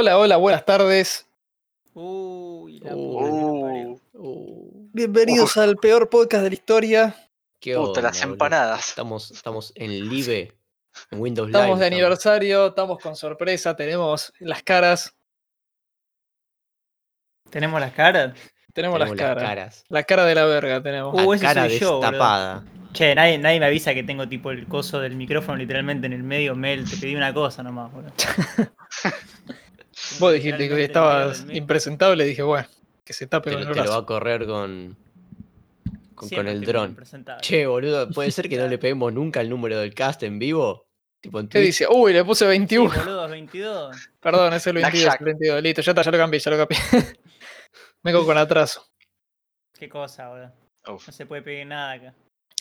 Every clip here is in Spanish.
Hola, hola, buenas tardes. Uy, la Uh. Uh, Bienvenidos al peor podcast de la historia. ¿Qué Puta, las onda, boludo? empanadas. Estamos, estamos en Live, en Windows Estamos Live. de aniversario, estamos con sorpresa, tenemos las caras. ¿Tenemos las caras? Tenemos, Tenemos las caras. caras. La cara de la verga tenemos. Uh, La ese cara soy yo, destapada. Che, nadie, nadie me avisa que tengo tipo el coso del micrófono literalmente en el medio. Mel, te pedí una cosa nomás, boludo. Vos dijiste que estabas impresentable, dije, bueno, que se tape Te, con el te lo va a correr con, con, el dron. Che, boludo, ¿puede ser que no le peguemos nunca el número del cast en vivo? Tipo en ¿Qué dice? Uy, le puse Sí, 21. boludo, 22. Perdón, es el 22, Blackjack. el 22. Listo, ya está, ya lo cambié, ya lo cambié. Vengo con atraso. Qué cosa, boludo. Uf. No se puede pedir nada acá.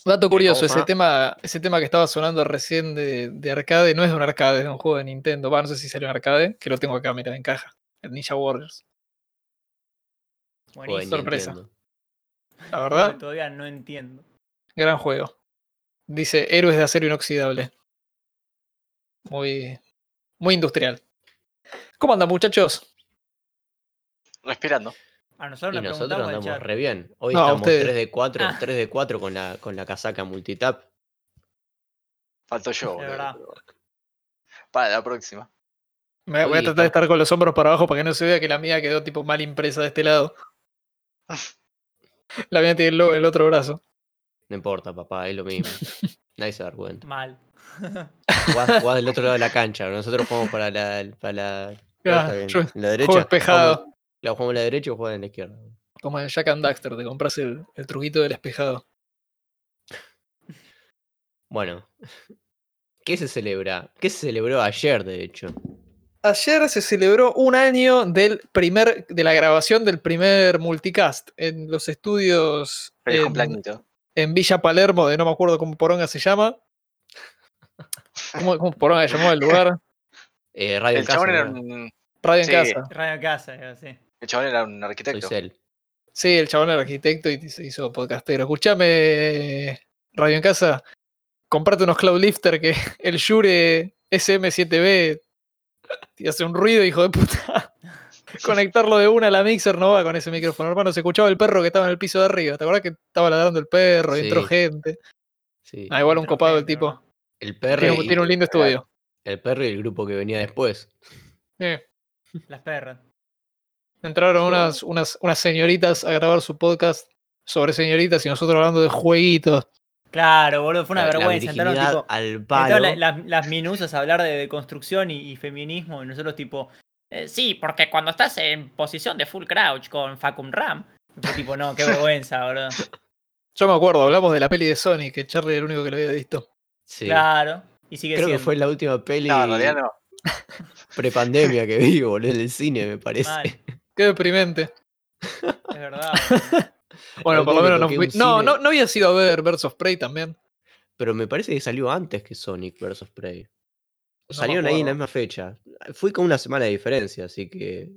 Dato curioso, ese tema, ese tema que estaba sonando recién de, de arcade no es de un arcade, es de un juego de Nintendo. Va, no sé si salió en arcade, que lo tengo acá, mira, en caja. El Ninja Warriors. Buenísimo. sorpresa. Nintendo. La verdad, Todavía no entiendo. gran juego. Dice Héroes de acero inoxidable. Muy, muy industrial. ¿Cómo andan, muchachos? Respirando. A nosotros Y nos nosotros andamos re bien. Hoy No, estamos ustedes. 3 de 4, Ah. 3 de 4 con la, con la casaca multitap. Falto yo, verdad. Para la próxima. Me voy a tratar de estar con los hombros para abajo para que no se vea que la mía quedó tipo mal impresa de este lado. La mía tiene el, otro brazo. No importa, papá, es lo mismo. Nadie se da cuenta. Mal. Jugás, jugás del otro lado de la cancha. Nosotros jugamos para la. Para la, Ah, está bien. yo En la derecha. Juego espejado. La jugamos en la derecha o jugamos en la izquierda. Como en Jack and Daxter, te compras el, el truquito del espejado. Bueno. ¿Qué se celebra? ¿Qué se celebró ayer, de hecho? Ayer se celebró un año del primer, de la grabación del primer multicast en los estudios en, en Villa Palermo, de no me acuerdo cómo Poronga se llama. ¿Cómo, cómo Poronga se llamó el lugar? Eh, Radio en Casa, era ¿no? un. Radio en Sí. casa. Radio casa, era así. El chabón era un Soy arquitecto. Cel. Sí, el chabón era arquitecto y se hizo podcastero. Escuchame, Radio en casa, comprate unos Cloud Lifter que el Shure SM7B te hace un ruido, hijo de puta. Conectarlo de una a la mixer no va con ese micrófono, hermano. Se escuchaba el perro que estaba en el piso de arriba. ¿Te acuerdas que estaba ladrando el perro y entró Sí. gente? Sí. Ah, igual un copado el tipo. El perro, Tiene, y, tiene un lindo estudio. el perro y el grupo que venía después. Eh, Las perras. Entraron unas, unas, unas señoritas a grabar su podcast sobre señoritas y nosotros hablando de jueguitos. Claro, boludo, fue una La- la vergüenza. Entraron tipo. al Entraron palo. la- las, minusas a hablar de, de construcción y, y feminismo, y nosotros tipo, "Eh, sí, porque cuando estás en posición de full crouch con Facum Ram, fue tipo, no, qué vergüenza, boludo. Yo me acuerdo, hablamos de la peli de Sonic, que Charlie era el único que lo había visto. Sí. Claro, y sigue Creo que fue la última peli No, en realidad no. prepandemia que vi, boludo, en el cine, me parece. Mal, Qué deprimente. es verdad. Bueno, La por lo menos no fui. No, no, no había sido a ver of Prey también. Pero me parece que salió antes que Sonic vs Prey. No Salieron ahí en la misma fecha. Fui con una semana de diferencia, así que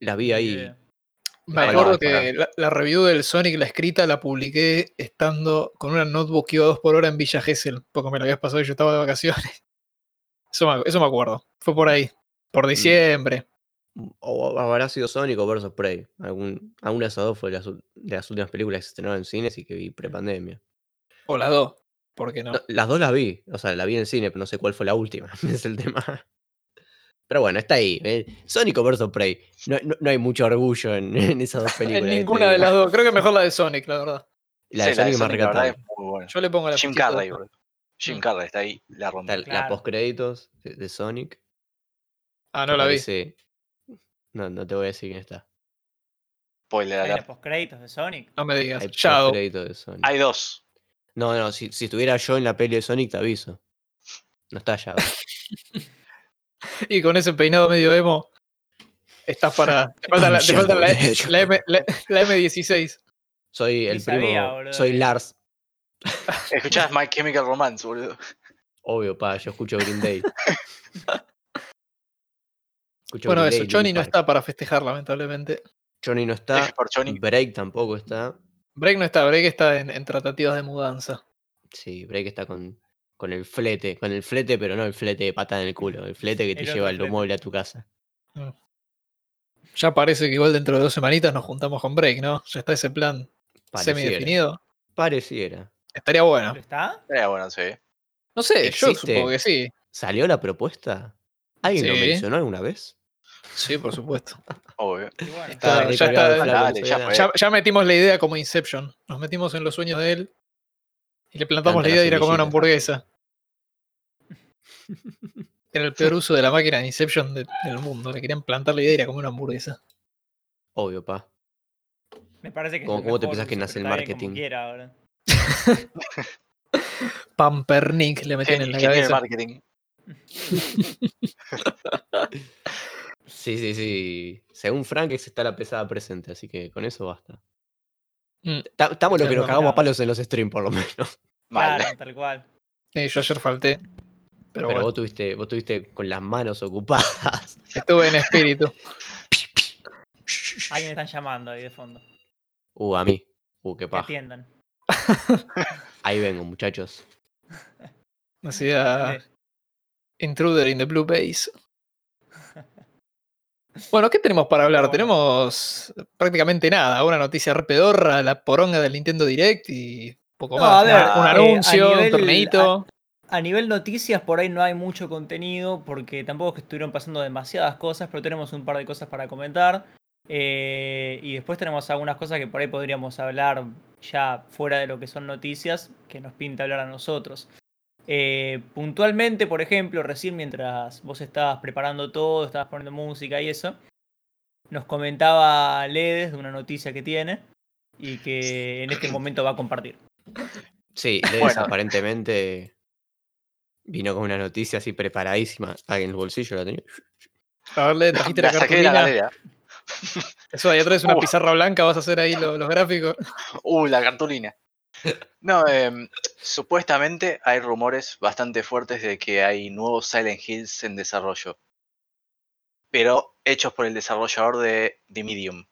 las vi ahí. Me acuerdo que la, la review del Sonic, la escrita, la publiqué estando con una notebook que iba a dos por hora en Villa Gesell, porque me la habías pasado y yo estaba de vacaciones. Eso me, eso me acuerdo. Fue por ahí. Por diciembre. O habrá sido Sonic o vs Prey. Algún, alguna de esas dos fue de las, ul- de las últimas películas que se estrenaron en cines y que vi prepandemia. O las dos. ¿Por qué no? No, las dos las vi, o sea, la vi en cine, pero no sé cuál fue la última, es el tema. Pero bueno, está ahí. ¿eh? Sonic o vs Prey. No, no- no hay mucho orgullo en, en esas dos películas. en ninguna de las dos. Creo que mejor la de Sonic, la verdad. La de Sí, la Sonic de más la es muy buena. Yo le pongo la Jim. Carrey. Jim Mm. Carrey está ahí, la Está rompe. la Claro. postcréditos de, de Sonic. Ah, no la vi. parece- No, no te voy a decir quién está. Spoiler Hay alert. los postcréditos de Sonic. No me digas. Hay postcréditos de Sonic. Hay dos. No, no, si, si estuviera yo en la peli de Sonic te aviso. No está ya. Y con ese peinado medio emo. Estás para. Te falta la, te falta la, la M, la- la M16. Soy el sabía, primo. boludo, soy Lars. Escuchás My Chemical Romance, boludo. Obvio, pa, yo escucho Green Day. Escucho Bueno, eso. Johnny no está para festejar, lamentablemente. Johnny no está. Por Johnny. Break tampoco está. Break no está. Break está en, en tratativas de mudanza. Sí, Break está con, con el flete. Con el flete, pero no el flete de patada en el culo. El flete que te El lleva el mueble a tu casa. Mm. Ya parece que igual dentro de dos semanitas nos juntamos con Break, ¿no? Ya está ese plan Pareciera. semi-definido. Pareciera. Estaría bueno. ¿Está? Estaría bueno, sí. No sé, yo supongo que sí. ¿Salió la propuesta? ¿Alguien lo mencionó alguna vez? Sí, por supuesto. Obvio. Bueno, Está- ya recargado está- Flavio Dale, ya Saavedra. fue. Ya, ya metimos la idea como Inception. Nos metimos en los sueños de él y le plantamos Planta la idea de ir a comer una hamburguesa. Era el peor uso de la máquina de Inception de- del mundo. Le querían plantar la idea de ir a comer una hamburguesa. Obvio, pa. me parece que ¿Cómo- el cómo te pensás que nace el marketing? quiera ahora. Pampernick le metían en la cabeza. marketing. Sí, sí, sí. Según Frank, está la pesada presente, así que con eso basta. Mm. Ta- Estamos lo que nos cagamos a palos en los streams, por lo menos. Mal. Claro, tal cual. Sí, yo ayer falté. Pero, Pero bueno, vos tuviste, vos tuviste con las manos ocupadas. estuve en espíritu. Alguien están llamando ahí de fondo. Uh, a mí. Uh, qué Que paja. atiendan. Ahí vengo, muchachos. Decía Sí. Intruder in the Blue Base. Bueno, ¿qué tenemos para hablar? Tenemos prácticamente nada. Una noticia re pedorra, la poronga del Nintendo Direct y poco No, más. a ver, un eh, anuncio, nivel- un torneito. A nivel noticias, por ahí no hay mucho contenido, porque tampoco es que estuvieron pasando demasiadas cosas, pero tenemos un par de cosas para comentar. Eh, y después tenemos algunas cosas que por ahí podríamos hablar ya fuera de lo que son noticias, que nos pinta hablar a nosotros. Eh, puntualmente, por ejemplo, recién mientras vos estabas preparando todo, estabas poniendo música y eso, nos comentaba Ledes de una noticia que tiene y que en este momento va a compartir. Sí, Ledes Bueno. aparentemente vino con una noticia así preparadísima. Ah, en el bolsillo la tenía. A ver, le trajiste la La saqué de la cartulina. Eso, ahí atrás es una Uh. pizarra blanca, vas a hacer ahí lo- los gráficos. Uh, la cartulina. No, em, supuestamente hay rumores bastante fuertes de que hay nuevos Silent Hills en desarrollo. Pero hechos por el desarrollador de The Medium.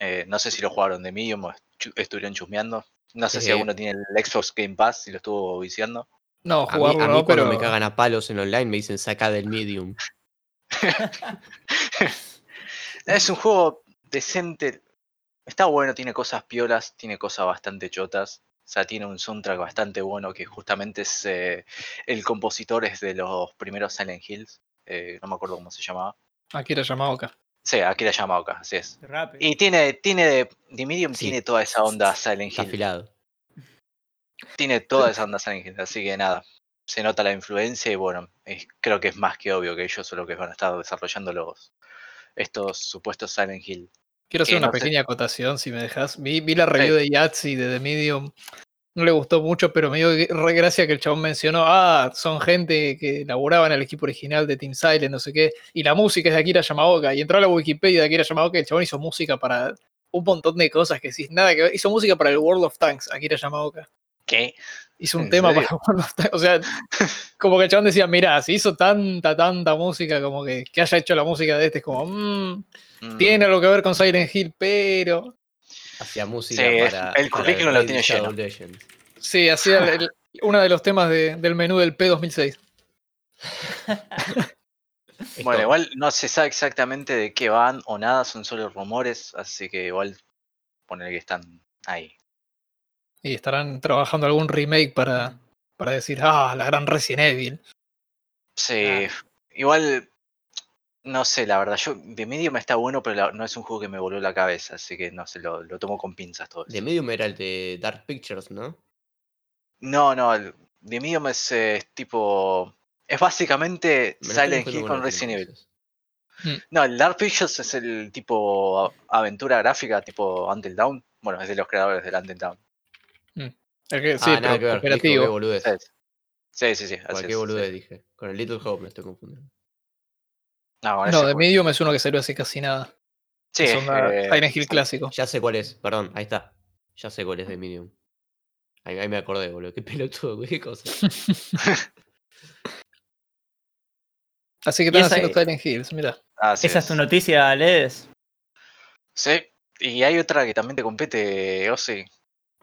Eh, no sé si lo jugaron The Medium o estuvieron chusmeando. No sé si Eh. alguno tiene el Xbox Game Pass y lo estuvo viciando. No, A mí, jugarlo a mí no, cuando pero. me cagan a palos en online me dicen saca del medium. Es un juego decente. Está bueno, tiene cosas piolas, tiene cosas bastante chotas. O sea, tiene un soundtrack bastante bueno que justamente es eh, el compositor es de los primeros Silent Hills. eh, no me acuerdo cómo se llamaba. Akira Yamaoka. Sí, Akira Yamaoka, así es. Rápido. Y tiene, tiene de, The Medium Sí. tiene toda esa onda Silent Hill. afilado. Tiene toda esa onda Silent Hill, así que nada. Se nota la influencia y bueno, es- creo que es más que obvio que ellos son los que van a estar desarrollando los estos supuestos Silent Hill. Quiero hacer Que una no sé. pequeña acotación, si me dejas. Vi, vi la review de Yahtzee de The Medium. No le gustó mucho, pero me dio re gracia que el chabón mencionó, ah, son gente que laburaba en el equipo original de Team Silent, no sé qué, y la música es de Akira Yamaoka. Y entró a la Wikipedia de Akira Yamaoka y el chabón hizo música para un montón de cosas que sí, nada que ver. Hizo música para el World of Tanks, Akira Yamaoka. ¿Qué? Hizo un ¿En tema serio? para. O sea, como que el chabón decía, mirá, si hizo tanta, tanta música, como que, que haya hecho la música de este, es como, mmm, Mm, tiene algo que ver con Silent Hill, pero... Hacía música Sí, para. el currículum lo tiene lleno. Legends. Sí, hacía uno de los temas de- del menú del P2006. Es Bueno, igual no se sabe exactamente de qué van o nada, son solo rumores, así que igual poner que están ahí. Y estarán trabajando algún remake para, para decir, ah, la gran Resident Evil. Sí, igual no sé, la verdad, yo de medio me está bueno, pero la- no es un juego que me voló la cabeza, así que no sé, lo, lo tomo con pinzas todo. De medium era el de Dark Pictures, ¿no? No, no, el de medium es eh, tipo. Es básicamente Me Silent Hill con Resident Evil. entonces. No, el Dark Pictures es el tipo aventura gráfica, tipo Until Dawn. Bueno, es de los creadores del Until Dawn. El que- sí, ah, nada pero que ver. Qué boludez. Sí, sí, sí. sí, así Cualquier es, boludez sí. dije. Con el Little Hope me estoy confundiendo. No, de. Medium es uno que salió hace casi nada. Sí, es eh, Silent Hill clásico. Ya sé cuál es, perdón, ahí está. Ya sé cuál es de medium. Ahí, ahí me acordé, boludo. Qué pelotudo, qué cosa. Así que están haciendo es- Silent Hills, mira. Así Esa es tu noticia, Ledes. Sí, y hay otra que también te compete, Ozzy,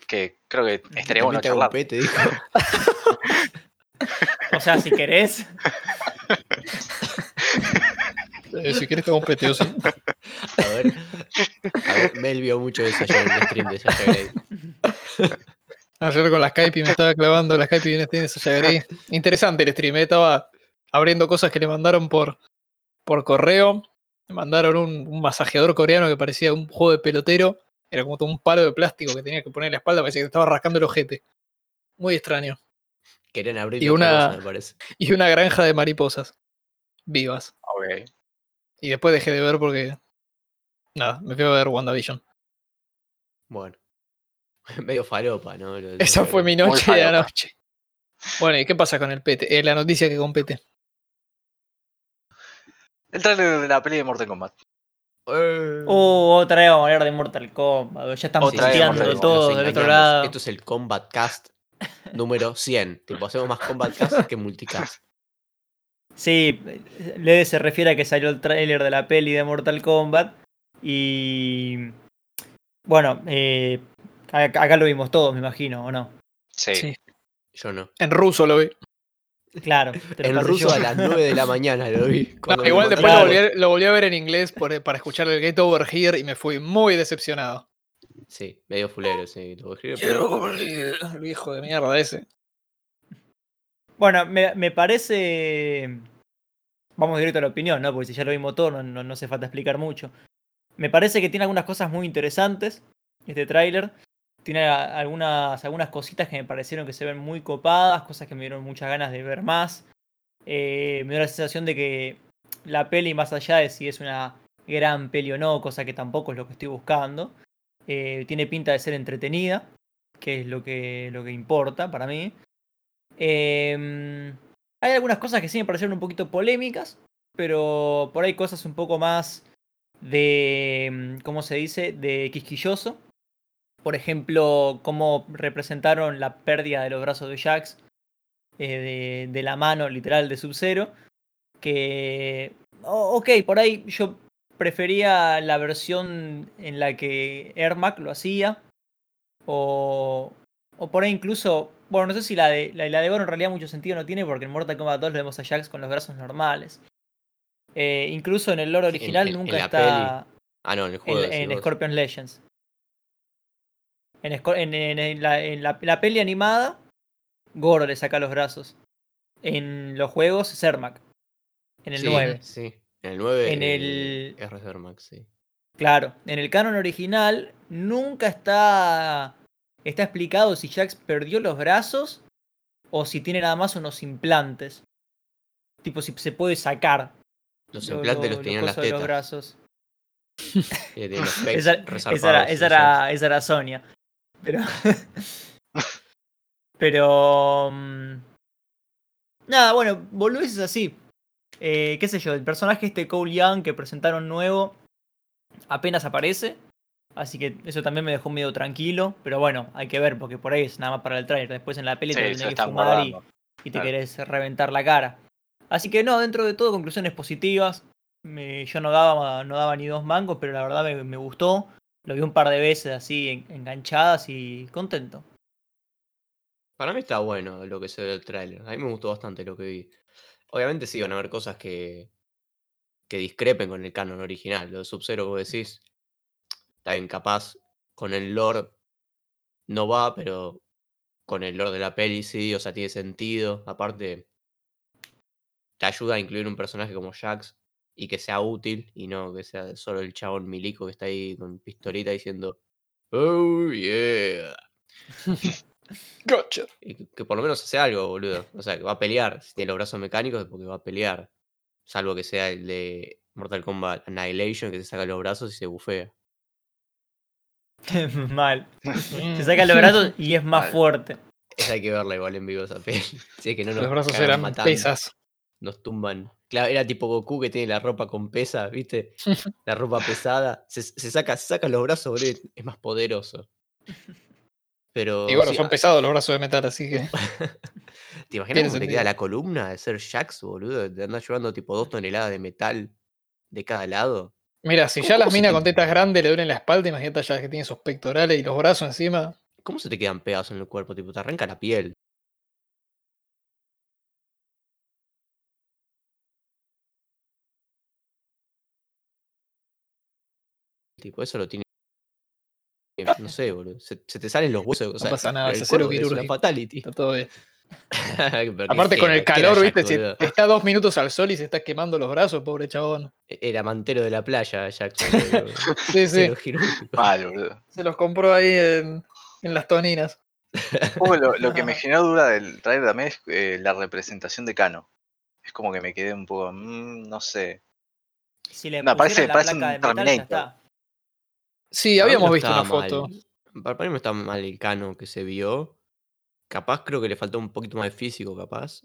que creo que estaría bueno charlar. un pete, dijo. O sea, si querés. Eh, si querés te hago un peteo, sí. A ver, a ver, Mel vio mucho de eso ayer en el stream de Sasha Grey. Ayer con la Skype y me estaba clavando la Skype y viene tiene Sasha Grey. Interesante el stream, eh, estaba abriendo cosas que le mandaron por, por correo. Me mandaron un, un masajeador coreano que parecía un juego de pelotero. Era como todo un palo de plástico que tenía que poner en la espalda, parecía que te estaba rascando el ojete. Muy extraño. Querían abrir Y una- me parece. Y una granja de mariposas. Vivas. Y después dejé de ver porque. Nada, me fui a ver WandaVision. Bueno. Medio falopa, ¿no? Lo Esa fue mi noche de anoche. Bueno, ¿y qué pasa con el PT? Eh, la noticia que compete. El trailer de la peli de Mortal Kombat. Eh. Uh, otra vez vamos a hablar de Mortal Kombat. Ya están Otra vez puteando Mortal Kombat, todo Nos del otro lado. Esto es el Combat Cast número 100. Tipo, hacemos más Combat Cast que Multicast. Sí, Lede se refiere a que salió el tráiler de la peli de Mortal Kombat. Y. Bueno, eh, acá, acá lo vimos todos, me imagino, ¿o no? Sí. Sí. Yo no. En ruso lo vi. Claro. te pasé ruso yo. a las 9 de la mañana lo vi. No, igual después Claro. lo, volví a, lo volví a ver en inglés por- para escuchar el Get Over Here y me fui muy decepcionado. Sí, medio fulero, sí. pero- El hijo de mierda ese. Bueno, me, me parece. Vamos directo a la opinión, ¿no? Porque si ya lo vimos todo, no, no, no hace falta explicar mucho. Me parece que tiene algunas cosas muy interesantes este tráiler. Tiene algunas, algunas cositas que me parecieron que se ven muy copadas, cosas que me dieron muchas ganas de ver más. Eh, me dio la sensación de que la peli, más allá de si es una gran peli o no, cosa que tampoco es lo que estoy buscando, eh, tiene pinta de ser entretenida, que es lo que, lo que importa para mí. Em, hay algunas cosas que sí me parecieron un poquito polémicas, pero por ahí cosas un poco más de, em, ¿cómo se dice?, de quisquilloso. Por ejemplo, cómo representaron la pérdida de los brazos de Jax, eh, de, de la mano literal de Sub-Zero. Que, o- ok, por ahí yo prefería la versión en la que Ermac lo hacía. O, o por ahí incluso, bueno, no sé si la de, la, la de Goro en realidad mucho sentido no tiene porque en Mortal Kombat 2 lo vemos a Jax con los brazos normales. Eh, incluso en el lore original en- en nunca está Ah, no, en el juego. en, vos. Scorpion Legends. En, en- la, en la- la peli animada, Goro le saca los brazos. En los juegos, es Ermac. En el Sí, 9. Sí, en el 9. En eh, el- es Max, sí. Claro, en el canon original nunca está, está explicado si Jax perdió los brazos o si tiene nada más unos implantes. Tipo, si se puede sacar. Los lo- implantes lo- los tenían las cosos de los tetas. brazos. pecs Esa, esa era, esa, era, esa era Sonia. Pero. pero. mm, Nada, bueno, boludeces así. Eh, qué sé yo, el personaje este Cole Young que presentaron nuevo apenas aparece. Así que eso también me dejó medio tranquilo. Pero bueno, hay que ver, porque por ahí es nada más para el trailer. Después en la peli te Sí, tenés se que fumar y, y te Claro. querés reventar la cara. Así que no, dentro de todo, conclusiones positivas. Me- yo no daba, no daba ni dos mangos, pero la verdad me, me gustó. Lo vi un par de veces así en- enganchadas y contento. Para mí está bueno lo que se ve del tráiler. A mí me gustó bastante lo que vi. Obviamente sí van a haber cosas que, que discrepen con el canon original. Lo de Sub-Zero vos decís, está bien, capaz con el lore no va, pero con el lore de la peli sí, o sea, tiene sentido. Aparte, te ayuda a incluir un personaje como Jax y que sea útil y no que sea solo el chabón milico que está ahí con pistolita diciendo, oh yeah. Gotcha. Y que, que por lo menos hace algo, boludo. O sea, que va a pelear. Si tiene los brazos mecánicos es porque va a pelear. Salvo que sea el de Mortal Kombat Annihilation, que se saca los brazos y se bufea. Mal. Se saca los brazos y es más Mal. fuerte. Esa hay que verla igual en vivo esa peli. Si es que no nos Los brazos eran matando, pesas. Nos tumban. Claro, era tipo Goku que tiene la ropa con pesa, ¿viste? La ropa pesada. Se, se saca, se saca los brazos, boludo. Es más poderoso. Pero. Y bueno, sí, son pesados los brazos de metal, así que. ¿Te imaginas cómo te queda la columna de ser Jax, boludo? De andar llevando tipo dos toneladas de metal de cada lado. Mira, si ¿Cómo- ya las minas te- con tetas grandes le duelen la espalda, imagínate ya que tiene esos pectorales y los brazos encima. ¿Cómo se te quedan pegados en el cuerpo? Tipo, te arranca la piel. Tipo, eso lo tiene. No sé, boludo. Se, se te salen los huesos. O sea, pasa nada, el es cero es una fatality. Está todo bien. Aparte con el calor, Jack, viste, si boludo. está dos minutos al sol y se está quemando los brazos, pobre chabón. Era mantero de la playa, Jack. Sí, sí. Mal, boludo. Se los compró ahí en, en las toninas. Lo, lo que me generó duda del trailer también es eh, la representación de Kano. Es como que me quedé un poco, mm, no sé. Si le No, parece- la parece placa un de metal, ya Terminator. Sí, habíamos visto una mal. foto. Para mí no está mal el cano que se vio. Capaz creo que le faltó un poquito más de físico, capaz.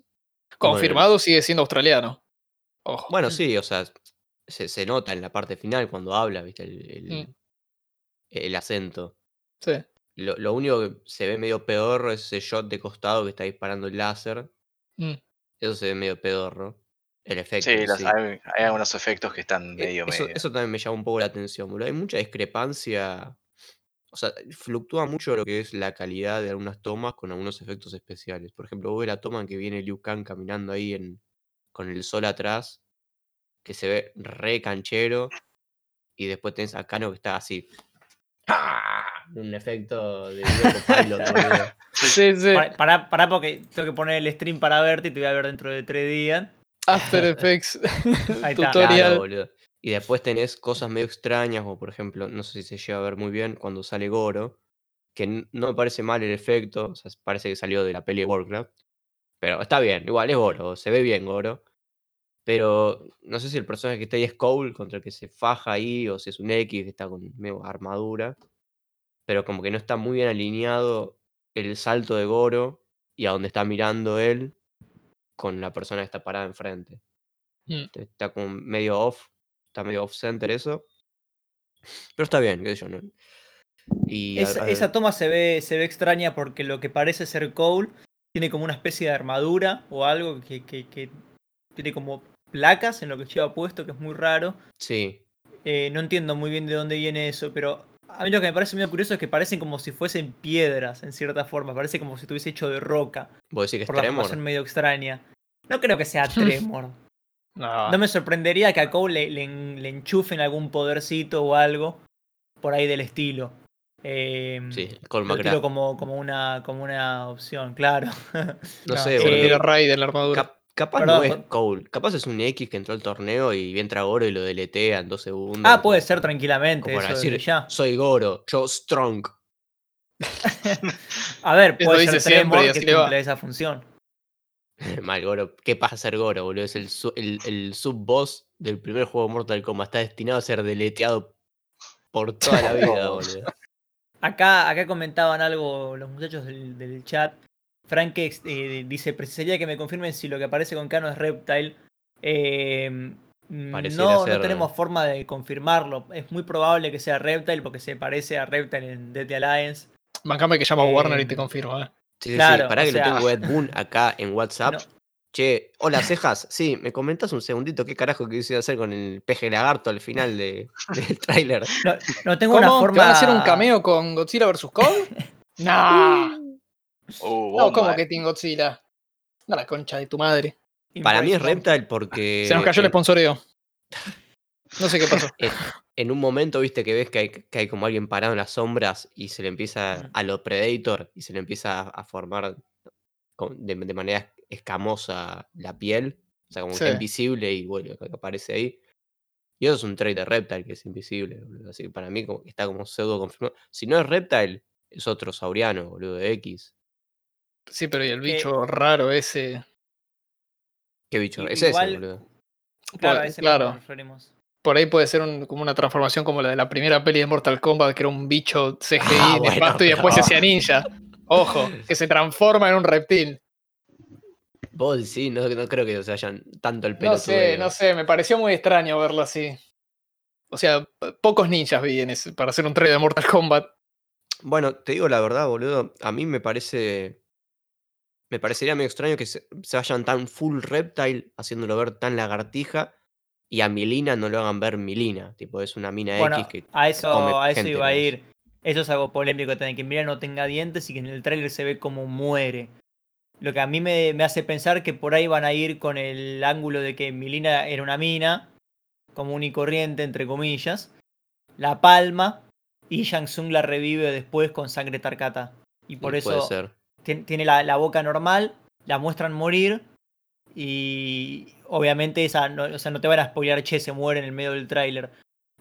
Confirmado sigue siendo australiano. Ojo. Bueno, sí, o sea, se, se nota en la parte final cuando habla, ¿viste? El, el- Mm. el acento. Sí. Lo, lo único que se ve medio pedorro es ese shot de costado que está disparando el láser. Mm. Eso se ve medio pedorro. El efecto. Sí, en las- sí. hay, hay algunos efectos que están E- medio, Eso, medio. eso también me llama un poco la atención, boludo. Hay mucha discrepancia. O sea, fluctúa mucho lo que es la calidad de algunas tomas con algunos efectos especiales. Por ejemplo, vos ves la toma en que viene Liu Kang caminando ahí en, con el sol atrás, que se ve re canchero, y después tenés a Kano que está así. ¡Ah! Un efecto de boludo. Sí, sí. Pará, pará, pará porque tengo que poner el stream para verte y te voy a ver dentro de tres días. After Effects Ahí está. tutorial. Claro, boludo. Y después tenés cosas medio extrañas, como por ejemplo, no sé si se llega a ver muy bien cuando sale Goro, que no me parece mal el efecto, o sea, parece que salió de la peli de Warcraft, pero está bien, igual es Goro, se ve bien Goro, pero no sé si el personaje que está ahí es Cole, contra el que se faja ahí, o si es un X que está con medio armadura, pero como que no está muy bien alineado el salto de Goro y a donde está mirando él con la persona que está parada enfrente. Mm. Está como medio off, está medio off center eso. Pero está bien, qué sé yo. ¿no? Y a- Esa, a- esa toma se ve, se ve extraña porque lo que parece ser Cole tiene como una especie de armadura o algo que, que- que tiene como placas en lo que lleva puesto, que es muy raro. Sí, Eh, no entiendo muy bien de dónde viene eso, pero a mí lo que me parece muy curioso es que parecen como si fuesen piedras, en cierta forma. Parece como si estuviese hecho de roca, vos decís que es por la Tremor. formación medio extraña. No creo que sea Tremor. No. No me sorprendería que a Cole le, le en- le enchufen algún podercito o algo por ahí del estilo. Eh, Sí, Cole como, como, una, como una opción, claro. No no, sé, eh, Raid en la armadura. Cap- capaz perdón, no es Cole. Capaz es un X que entró al torneo y entra Goro y lo deletea en dos segundos. ah, puede ser tranquilamente, Como para eso decir, ya. soy Goro, yo strong. A ver, puede ser siempre Tremor que cumple esa función. Mal Goro. ¿Qué pasa a ser Goro, boludo? Es el, su- el, el sub-boss del primer juego de Mortal Kombat. Está destinado a ser deleteado por toda la vida, boludo. Acá, acá comentaban algo los muchachos del, del chat. Frank eh, dice, precisaría que me confirmen si lo que aparece con Kano es Reptile. Eh, Pareciera no, ser- no tenemos forma de confirmarlo. Es muy probable que sea Reptile porque se parece a Reptile en Deadly Alliance. Bancame que llama a Warner y te Eh, confirma. ¿eh? Sí, sí, Claro, sí. Pará que sea- lo tengo a Ed Boon acá en WhatsApp. No. Che, hola cejas. Sí, ¿me comentás un segundito qué carajo quise hacer con el peje lagarto al final de, del tráiler? No, no tengo ¿Cómo? una ¿Te forma. van a hacer un cameo con Godzilla vs. Kong? nah. Uh, No, ¿cómo eh. que Team Godzilla? No, la concha de tu madre. Para mí es. Reptile porque Se nos cayó el sponsoreo. No sé qué pasó. en un momento viste que ves que hay, que hay como alguien parado en las sombras y se le empieza a lo Predator y se le empieza a, formar con- de, de manera escamosa la piel. O sea, como que está invisible y bueno, que aparece ahí. Y eso es un trait de Reptile que es invisible, boludo. Así que para mí como que está como pseudo confirmado. Si no es Reptile, es otro sauriano, boludo, de X. Sí, pero y el Que- bicho raro ese. ¿Qué bicho? Es ese, boludo. Claro, Por- ese claro. nos referimos. Por ahí puede ser un- como una transformación como la de la primera peli de Mortal Kombat, que era un bicho CGI Ah, bueno, y después se hacía ninja. Ojo, que se transforma en un reptil. Vos sí, no, no creo que se hayan tanto el pelo. No sé, no sé, me pareció muy extraño verlo así. O sea, pocos ninjas vi en ese, para hacer un trailer de Mortal Kombat. Bueno, te digo la verdad, boludo. A mí me parece. Me parecería medio extraño que se, se vayan tan full reptile, haciéndolo ver tan lagartija, y a Milina no lo hagan ver Milina. Tipo, es una mina Bueno, X que. a eso, come a eso gente iba a ir. Eso es algo polémico también, que Mira no tenga dientes y que en el tráiler se ve como muere. Lo que a mí me, me hace pensar que por ahí van a ir con el ángulo de que Milina era una mina, común y corriente, entre comillas. la palma y Shang Tsung la revive después con sangre Tarkata. Y por eso Puede ser. Tien- tiene la, la boca normal, la muestran morir y obviamente esa no, o sea, no te van a spoilear, che, se muere en el medio del tráiler.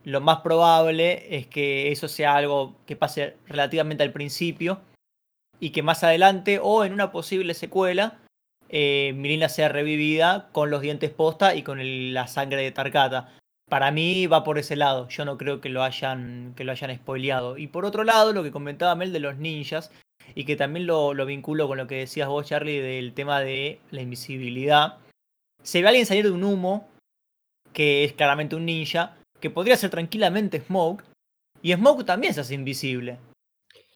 Lo más probable es que eso sea algo que pase relativamente al principio y que más adelante o en una posible secuela eh, Milena sea revivida con los dientes posta y con la sangre de Tarkata. Para mí va por ese lado, yo no creo que lo hayan, que lo hayan spoileado. Y por otro lado, lo que comentaba Mel de los ninjas, y que también lo, lo vinculo con lo que decías vos, Charlie, del tema de la invisibilidad. Se ve a alguien salir de un humo, que es claramente un ninja, que podría ser tranquilamente Smoke, y Smoke también se hace invisible.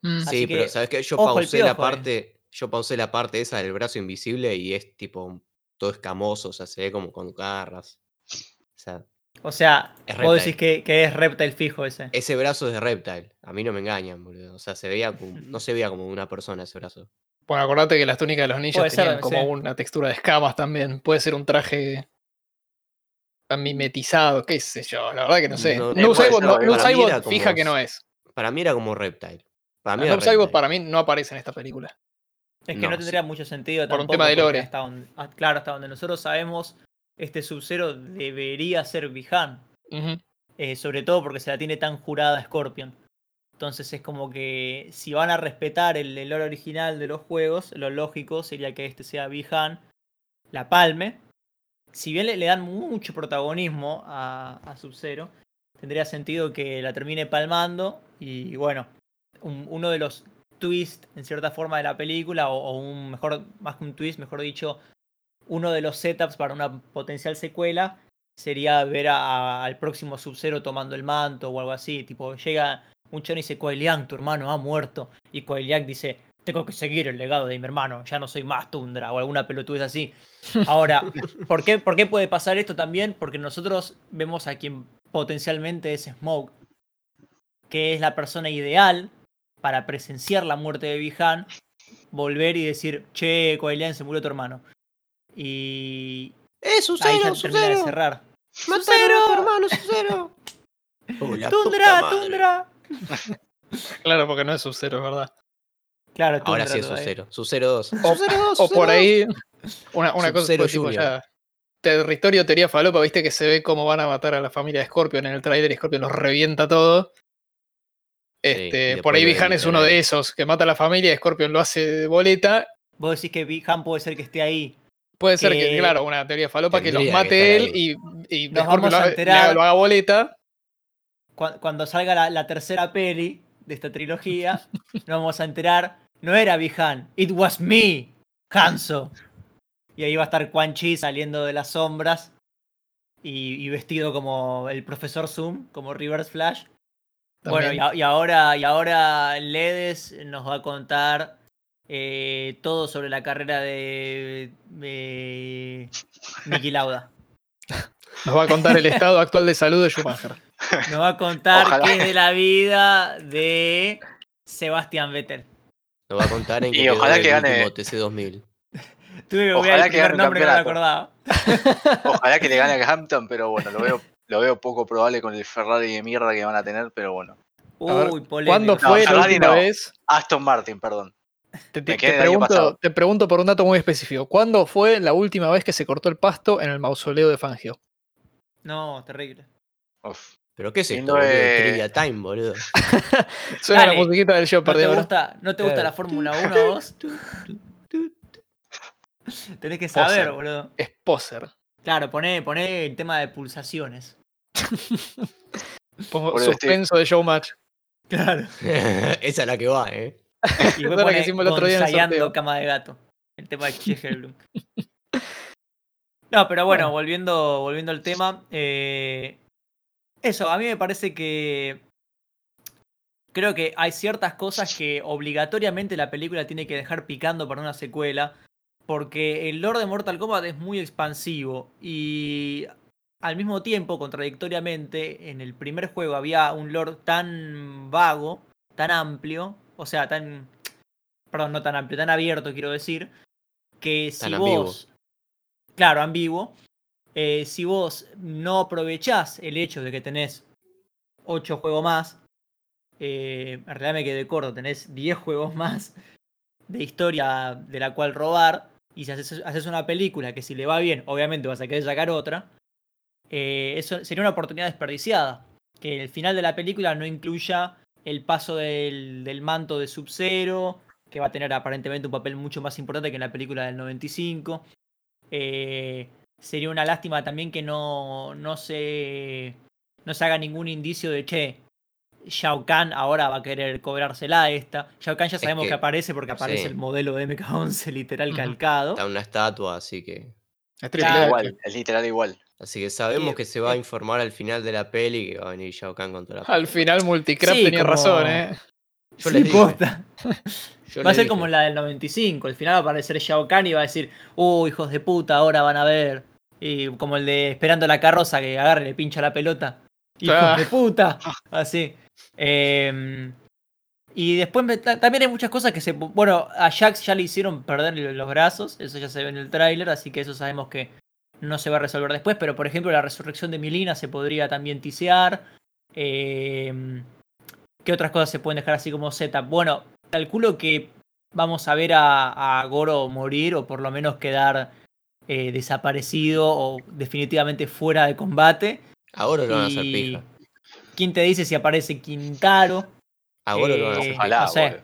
Mm. Sí, pero que, ¿sabes qué? Yo pausé la piojo parte. Yo pausé la parte esa del brazo invisible y es tipo todo escamoso, o sea, se ve como con garras. O sea, O sea, Es vos decís que, que es Reptile fijo ese. ese brazo es de Reptile. A mí no me engañan, boludo. O sea, se veía como- no se veía como una persona ese brazo. Bueno, acordate que las túnicas de los ninjas Puede ser, tenían como sí. una textura de escamas también. Puede ser un traje mimetizado, qué sé yo, la verdad que no sé. No, No, ser, no, para Noob mí Saibot era como fija que no es. Para mí era como Reptile. Para mí Saibot para mí no aparece en esta película. Es que No, no, sí. tendría mucho sentido Por un tampoco. tema de lore. Hasta donde, ah, claro, hasta donde nosotros sabemos, este Sub-Zero debería ser Bihan. Eh, sobre todo porque se la tiene tan jurada a Scorpion. Entonces es como que si van a respetar el, el lore original de los juegos, lo lógico sería que este sea Bihan, la palme. Si bien le, le dan mucho protagonismo a, a Sub-Zero, tendría sentido que la termine palmando. Y bueno, un- uno de los twists en cierta forma de la película, o, o un mejor, más que un twist, mejor dicho, uno de los setups para una potencial secuela sería ver a- al próximo Sub-Zero tomando el manto o algo así. Tipo, llega un chon y dice, Kuei Liang, tu hermano ha muerto. Y Kuei Liang dice, tengo que seguir el legado de mi hermano, ya no soy más Tundra o alguna pelotudez así. Ahora, ¿por qué, ¿por qué puede pasar esto también? Porque nosotros vemos a quien potencialmente es Smoke, que es la persona ideal para presenciar la muerte de Bihan, volver y decir, che, Kuei Liang se murió tu hermano. Y ¡Eh, ya termina de cerrar. ¡Mataron a tu hermano, la puta ¡Tundra! Tundra! Claro, porque no es Sub-Zero, es verdad. Claro, Ahora sí es. Sub-Zero. Sub-Zero 2. O, Sub-Zero 2, o por ahí, una, una cosa tipo ya. Territorio teoría falopa, viste que se ve cómo van a matar a la familia de Scorpion en el trailer y Scorpion los revienta todo. Este, por ahí Bihan es uno de esos que mata a la familia y Scorpion lo hace de boleta. Vos decís que Bihan puede ser que esté ahí. Puede ser que, Que claro, una teoría falopa que los mate él y, y Nos vamos lo, a haga- enterar. lo haga boleta. Cu- Cuando salga la, la tercera peli de esta trilogía, nos vamos a enterar. No era Bihan, it was me, Hanzo. Y ahí va a estar Quan Chi saliendo de las sombras y, y vestido como el profesor Zoom, como Reverse Flash. Bueno, y, También. a- y ahora, y ahora Ledes nos va a contar eh, todo sobre la carrera de, de Niki Lauda. Nos va a contar el estado actual de salud de Schumacher. Nos va a contar Ojalá. qué es de la vida de Sebastián Vettel. Nos va a contar en Y qué quedó ojalá que gane- último TC2000. Tuve que Ojalá que gane nombre que no campeonato. acordaba. Ojalá que le gane a Hampton, pero bueno, lo veo, lo veo poco probable con el Ferrari de mierda que van a tener, pero bueno. Ver, Uy, polémico. ¿Cuándo No, fue la última no. vez? Aston Martin, perdón. Te, pregunto, pasado. te pregunto por un dato muy específico. ¿Cuándo fue la última vez que se cortó el pasto en el mausoleo de Fangio? No, terrible. Uf. ¿Pero qué es esto, boludo? eh. Trivia Time, boludo. Suena Dale. la musiquita del ¿No te de ahora. gusta, no te gusta Claro. la Fórmula 1 a vos? Tenés que saber, Poser. boludo. Es poser. Claro, poné, poné el tema de pulsaciones. Pongo suspenso de showmatch. Claro. Esa es la que va, ¿eh? Y que hicimos el otro día en el cama de gato. El tema de Chegelblum. No, pero bueno, Bueno. volviendo, volviendo al tema. eh, eso, a mí me parece que. Creo que hay ciertas cosas que obligatoriamente la película tiene que dejar picando para una secuela. Porque el lore de Mortal Kombat es muy expansivo. Y al mismo tiempo, contradictoriamente, en el primer juego había un lore tan vago, tan amplio. O sea, tan. Perdón, no tan amplio, tan abierto, quiero decir. Que si Tan ambiguo. vos. Claro, ambiguo. eh, si vos no aprovechás el hecho de que tenés 8 juegos más. Eh, en realidad me quedé corto, tenés 10 juegos más de historia de la cual robar. Y si haces, haces una película que si le va bien, obviamente vas a querer sacar otra. eh, eso sería una oportunidad desperdiciada. Que el final de la película no incluya el paso del, del manto de Sub-Zero, que va a tener aparentemente un papel mucho más importante que en la película del 95. Eh, sería una lástima también que no, no, se, no se haga ningún indicio de, che, Shao Kahn ahora va a querer cobrársela a esta. Shao Kahn ya sabemos que, que- aparece porque aparece sí. el modelo de MK11 literal calcado. Está una estatua, así que. Es triple Claro. H. Igual, es literal igual. Así que sabemos que se va a eh, informar al final de la peli que va a venir Shao Kahn con toda la Al final Multicraft Sí, tenía como- razón, ¿eh? Yo Sí, posta. Yo Va a ser dije. como la del 95. Al final va a aparecer Shao Kahn y va a decir, uh, hijos de puta, ahora van a ver. Y como el de esperando la carroza que agarre y le pincha la pelota. Hijos Ah. de puta. Así. Eh, y después también hay muchas cosas que se. Bueno, a Jax ya le hicieron perder los brazos. Eso ya se ve en el tráiler. Así que eso sabemos que no se va a resolver después. Pero por ejemplo, la resurrección de Milina se podría también tisear. Eh, ¿Qué otras cosas se pueden dejar así como setup? Bueno, calculo que vamos a ver a, a Goro morir o por lo menos quedar eh, desaparecido o definitivamente fuera de combate. Ahora lo van a hacer pija. ¿Quién te dice si aparece Quintaro? Ahora lo van a eh, hacer Ojalá, no sé. boludo.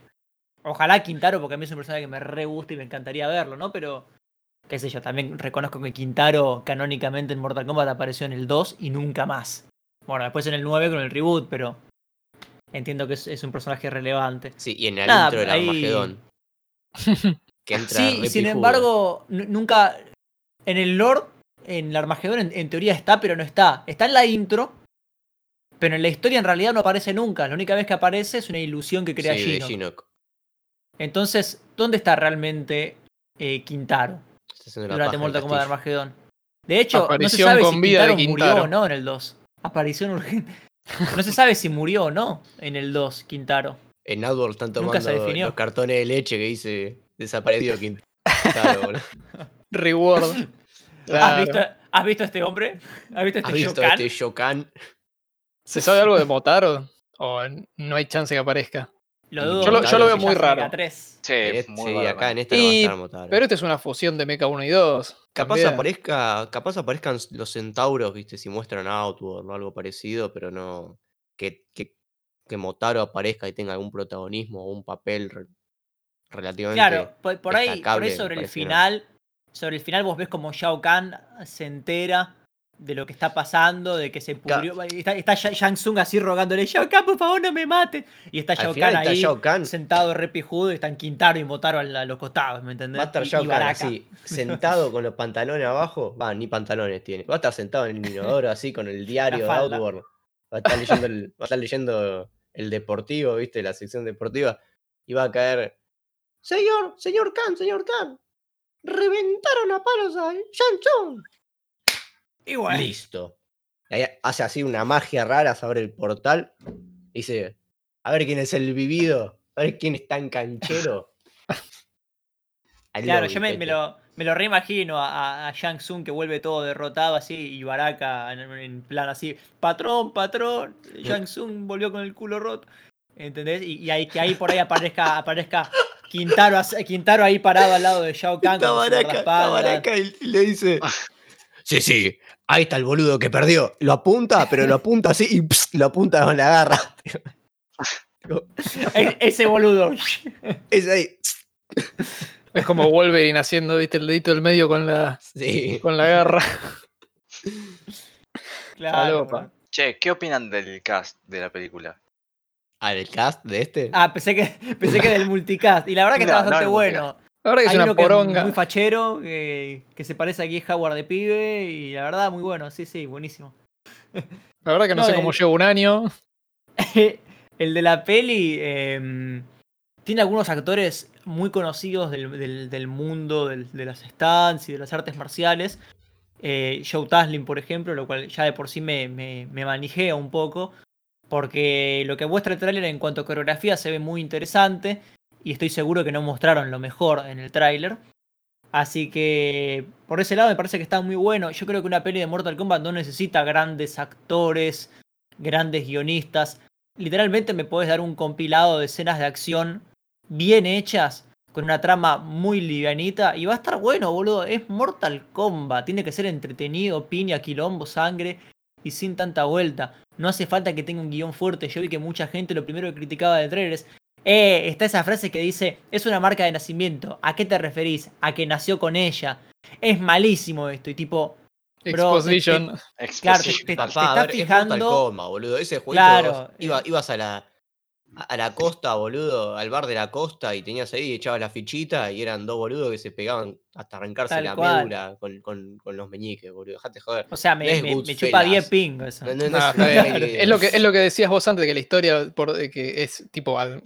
Ojalá Quintaro, porque a mí es un personaje que me re gusta y me encantaría verlo, ¿no? Pero, qué sé yo, también reconozco que Quintaro canónicamente en Mortal Kombat apareció en el 2 y nunca más. Bueno, después en el 9 con el reboot, pero entiendo que es, es un personaje relevante. Sí, y en el Nada, intro del ahí- Armagedón. Que entra Sí, sin embargo, nu- nunca. En el lore, en el Armagedón, en, en teoría está, pero no está. Está en la intro, pero en la historia en realidad no aparece nunca. La única vez que aparece es una ilusión que crea Sí, Shinnok. Entonces, ¿dónde está realmente eh, Quintaro Está haciendo la durante el Mortal Kombat castillo. Armagedón? De hecho, no se sabe con si vida de Quintaro, murió o no en el 2. Aparición urgente. No se sabe si murió o no en el 2, Quintaro. En Outworld están Nunca se tomando definió. los cartones de leche que dice desaparecido Quintaro. Reward. ¿Has, visto, ¿Has visto a este hombre? ¿Has visto a ¿Has este visto Shokan? este Shokan? ¿Se sabe algo de Motaro? ¿O no hay chance que aparezca? Lo dudo. Yo lo- yo lo veo muy raro. Mega 3. Sí, este- muy sí, raro, acá en esta no va a Y- estar Motaro. Pero esta es una fusión de Mecha 1 y 2. Capaz aparezca, capaz aparezcan los centauros, viste, si muestran Outworld o algo parecido, pero no que, que, que Motaro aparezca y tenga algún protagonismo o un papel re- relativamente. Claro, por, por ahí, por sobre el final, sobre el final vos ves como Shao Kahn se entera de lo que está pasando, de que se pudrió. Está, está Sha- Shang Tsung así rogándole, Shao Kahn, por favor, no me mate. Y está Shao Kahn ahí Shao Kahn. sentado re pijudo y están Quintaro y Motaro a, los costados, ¿me entendés? Va a estar Y- Shao Kahn así, sentado con los pantalones abajo. Va, ni pantalones tiene. Va a estar sentado en el inodoro así con el diario de. Va a estar leyendo el, va a estar leyendo el deportivo, viste, la sección deportiva. Y va a caer. Señor, señor Khan, señor Khan. Reventaron a palos a Shang Tsung. Y bueno, Listo. Hace así una magia rara, se abre el portal. Dice, a ver quién es el vivido, a ver quién es tan canchero. Claro, yo me, lo, me lo reimagino a, a- Shang Tsung que vuelve todo derrotado así y Baraka en, en plan así, patrón, patrón, Shang Tsung volvió con el culo roto. ¿Entendés? Y, y ahí, que ahí por ahí aparezca, aparezca Quintaro, Quintaro ahí parado al lado de Shao Kahn. Está Baraka, está. Baraka y le dice, sí, sí, ahí está el boludo que perdió. Lo apunta, pero lo apunta así y pss, lo apunta con la garra. E- Ese boludo. Es ahí. Es como Wolverine haciendo, viste, el dedito del medio con la, Sí. con la garra. Claro. Che, ¿qué opinan del cast de la película? Ah, el cast de este. Ah, pensé que, pensé que del multicast. Y la verdad que No, está bastante del bueno. La verdad que es una es poronga. muy fachero, que, que se parece a Guy Howard de pibe, y la verdad muy bueno, sí, sí, buenísimo. La verdad que no, No, sé el- cómo llevo un año. el de la peli em, tiene algunos actores muy conocidos del, del- del mundo del- de las stands y de las artes marciales. Eh, Joe Taslin, por ejemplo, lo cual ya de por sí me, me, me manijea un poco. Porque lo que muestra el tráiler en cuanto a coreografía se ve muy interesante. Y estoy seguro que no mostraron lo mejor en el tráiler. Así que por ese lado me parece que está muy bueno. Yo creo que una peli de Mortal Kombat no necesita grandes actores grandes guionistas. Literalmente me podés dar un compilado de escenas de acción bien hechas, con una trama muy livianita, y va a estar bueno, boludo. Es Mortal Kombat, tiene que ser entretenido, piña, quilombo, sangre, y sin tanta vuelta. No hace falta que tenga un guion fuerte. Yo vi que mucha gente lo primero que criticaba de trailer es, eh, está esa frase que dice, es una marca de nacimiento. ¿A qué te referís? A que nació con ella. Es malísimo esto. Y tipo, Bro, Exposition. Claro, te, te- te Papá, a estás ver, es Mortal fijando. Kombat, boludo. Ese jueguito Claro, vos iba- eh. ibas a la, a la costa, boludo, al bar de la costa y tenías ahí, echabas la fichita y eran dos boludos que se pegaban hasta arrancarse Tal la cual. médula con, con, con los meñiques, boludo. Dejate joder. O sea, me, chupa 10 pingos eso. No, no, no No, es lo que, es lo que decías vos antes, de que la historia, por, de que es tipo, al-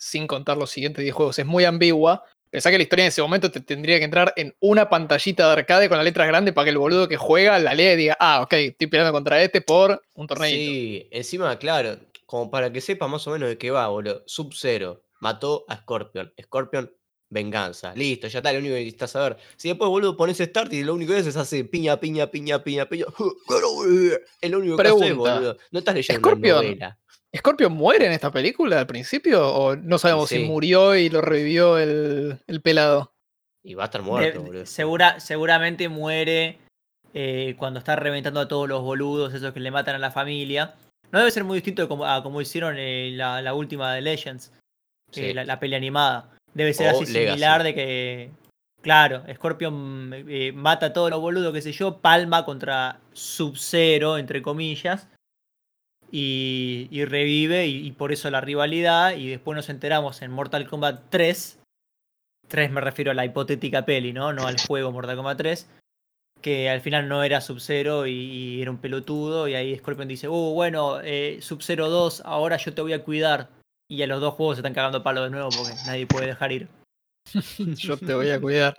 sin contar los siguientes 10 juegos, es muy ambigua. Pensá que la historia en ese momento te tendría que entrar en una pantallita de arcade con las letras grandes para que el boludo que juega la lea y diga, ah, ok, estoy peleando contra este por un torneo. Sí, encima, claro, como para que sepa más o menos de qué va, boludo. Sub-Zero mató a Scorpion. Scorpion, venganza. Listo, ya está, lo único que necesitas saber. Si después, boludo, pones start y lo único que haces es hace piña, piña, piña, piña, piña. Es lo único que haces, boludo. No estás leyendo una Scorpion, novela. ¿Scorpio muere en esta película al principio? ¿O no sabemos sí. si murió y lo revivió el, el pelado? Y va a estar muerto, boludo. segura, seguramente muere eh, cuando está reventando a todos los boludos, esos que le matan a la familia. No debe ser muy distinto a como hicieron eh, la, la última de Legends, eh, la, la peli animada. Debe ser O así Legacy. similar de que, claro, Scorpion eh, mata a todos los boludos, qué sé yo, palma contra Sub-Zero, entre comillas, y, y revive, y, y por eso la rivalidad, y después nos enteramos en Mortal Kombat 3, 3 me refiero a la hipotética peli, ¿no? No al juego Mortal Kombat 3, que al final no era Sub-Zero y, y era un pelotudo, y ahí Scorpion dice, uh, bueno, eh, Sub-Zero 2, ahora yo te voy a cuidar. Y a los dos juegos se están cagando palo de nuevo porque nadie puede dejar ir. Yo te voy a cuidar.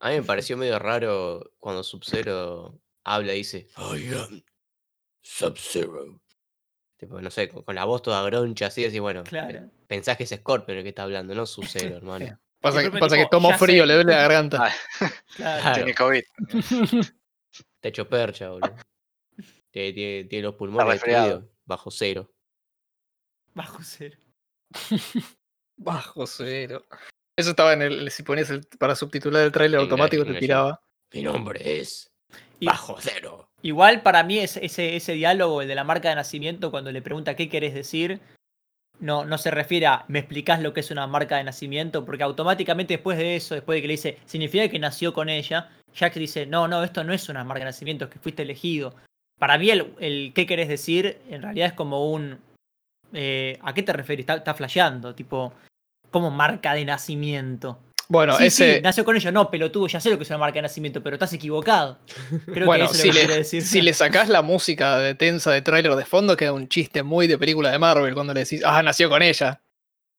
A mí me pareció medio raro cuando Sub-Zero habla y dice, I am Sub-Zero. Tipo, no sé, con, con la voz toda groncha así, así, bueno, Claro. pensás que es Scorpion el que está hablando, no Sub-Zero, hermano. Sí. Pasa, que, pasa que frío, sé. le duele la garganta. Ah, Claro. Tiene COVID. Te hecho percha, boludo. Tiene, tiene- tiene los pulmones destruidos, bajo cero. Bajo cero. Bajo cero. Eso estaba en el. Si ponías el, para subtitular el tráiler automático, te tiraba. Mi nombre es Bajo Cero. Igual para mí ese, ese, ese diálogo, el de la marca de nacimiento, cuando le pregunta qué querés decir, no, no se refiere a me explicás lo que es una marca de nacimiento, porque automáticamente después de eso, después de que le dice, significa que nació con ella, Jack dice, no, no, esto no es una marca de nacimiento, es que fuiste elegido. Para mí el, el qué querés decir en realidad es como un... eh, ¿A qué te referís? Está, está flasheando, tipo, como marca de nacimiento. Bueno, sí, ese. sí, nació con ella, no, pelotudo, ya sé lo que es una marca de nacimiento, pero estás equivocado. Creo bueno, que eso es si lo que le, quiere decir. si le sacás la música de tensa de tráiler de fondo, queda un chiste muy de película de Marvel cuando le decís, ah, nació con ella.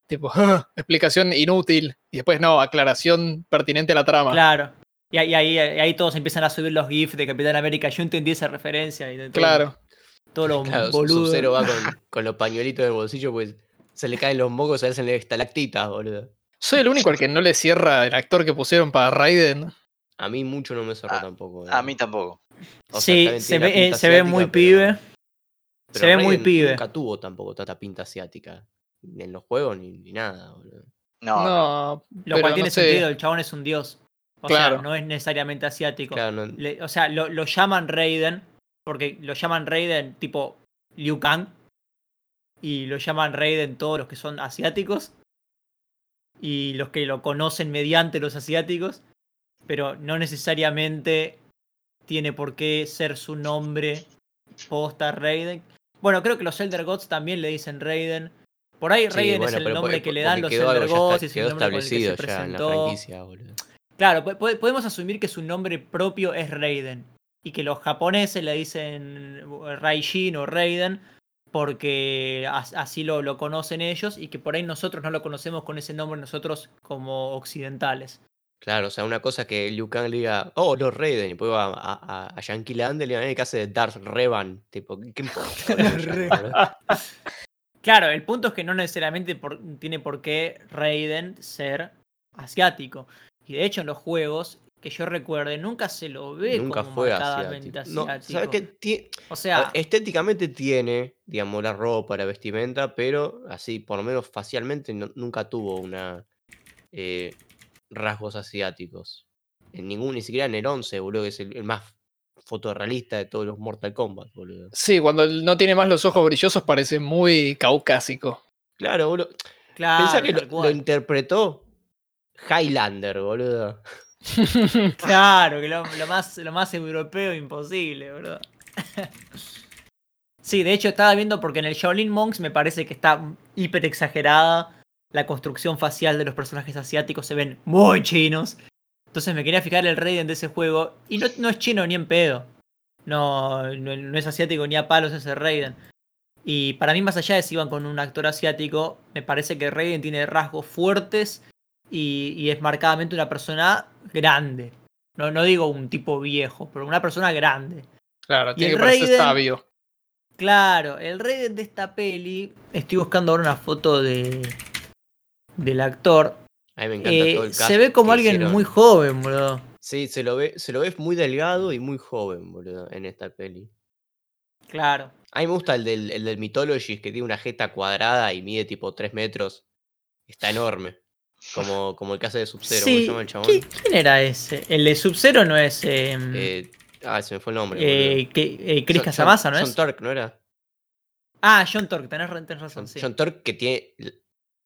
Tipo, "Ah", explicación inútil. Y después no, aclaración pertinente a la trama. Claro. Y ahí, ahí, ahí todos empiezan a subir los GIFs de Capitán América. Yo entendí esa referencia. Y de todo- Claro. Todos los Claro, boludos. Sub-Zero va con, con los pañuelitos en el bolsillo, pues se le caen los mocos, se le hacen estalactitas, boludo. Soy el único al que no le cierra el actor que pusieron para Raiden. A mí mucho no me cerró Ah, tampoco. A eh. mí tampoco. O sea, sí, bien, se ve, eh, se ve muy pero- pibe. pero se ve muy Raiden pibe. Nunca tuvo tampoco tanta pinta asiática. Ni en los juegos ni, ni nada, boludo. No, no. No, Lo cual tiene no sé. sentido. El chabón es un dios. O Claro. sea, no es necesariamente asiático. Claro, no- Le- o sea, lo, lo llaman Raiden. Porque lo llaman Raiden tipo Liu Kang. Y lo llaman Raiden todos los que son asiáticos. Y los que lo conocen mediante los asiáticos. Pero no necesariamente tiene por qué ser su nombre posta Raiden. Bueno, creo que los Elder Gods también le dicen Raiden. Por ahí Sí, Raiden bueno, es el nombre que le dan los Elder Gods. es el nombre con el que se la presentó. Claro, po- po- podemos asumir que su nombre propio es Raiden. Y que los japoneses le dicen Raijin o Raiden porque as- así lo, lo conocen ellos y que por ahí nosotros no lo conocemos con ese nombre nosotros como occidentales. Claro, o sea, una cosa que Liu Kang le diga, oh, los Raiden, y después va a, a, a Yankee Land y le van a casa de Darth Revan. Tipo, ¿qué? Claro, el punto es que no necesariamente por- tiene por qué Raiden ser asiático. Y de hecho en los juegos que yo recuerde, nunca se lo ve Nunca como fue asiático. asiático. No, ¿sabes qué? Tie- O a sea, estéticamente tiene, digamos, la ropa, la vestimenta, pero así, por lo menos facialmente, no- nunca tuvo una eh, rasgos asiáticos. En ningún, ni siquiera en el 11, boludo, que es el, el más fotorrealista de todos los Mortal Kombat, boludo. Sí, cuando no tiene más los ojos brillosos parece muy caucásico. Claro, boludo. claro, Pensá que lo, lo interpretó Highlander, boludo. Claro, que lo, más, lo más europeo imposible, bro. sí, de hecho estaba viendo porque en el Shaolin Monks me parece que está hiper exagerada. La construcción facial de los personajes asiáticos se ven muy chinos. Entonces me quería fijar el Raiden de ese juego. Y no, no es chino ni en pedo. No, no, es asiático ni a palos ese Raiden. Y para mí, más allá de si iban con un actor asiático, me parece que Raiden tiene rasgos fuertes y es marcadamente una persona grande. No, no digo un tipo viejo, pero una persona grande. Claro, Y tiene el que parecer Raiden- sabio. Claro, el Raiden de esta peli. Estoy buscando ahora una foto de del actor. A mí me encanta Eh, todo el cast se ve como alguien hicieron. muy joven, boludo. Sí, se lo ve, se lo ve muy delgado y muy joven, boludo, en esta peli. Claro. A mí me gusta el del, el del Mythologies, que tiene una jeta cuadrada y mide tipo 3 metros. Está enorme. Como, como el caso de Sub-Zero, ¿cómo se Sí, llama el ¿quién era ese? El de Sub-Zero no es. Eh, Eh, ah, se me fue el nombre. eh, que- eh, Chris John- John- ¿no John es? Torque, ¿no era? Ah, John Torque, tenés, tenés razón, John, sí. John Torque que tiene.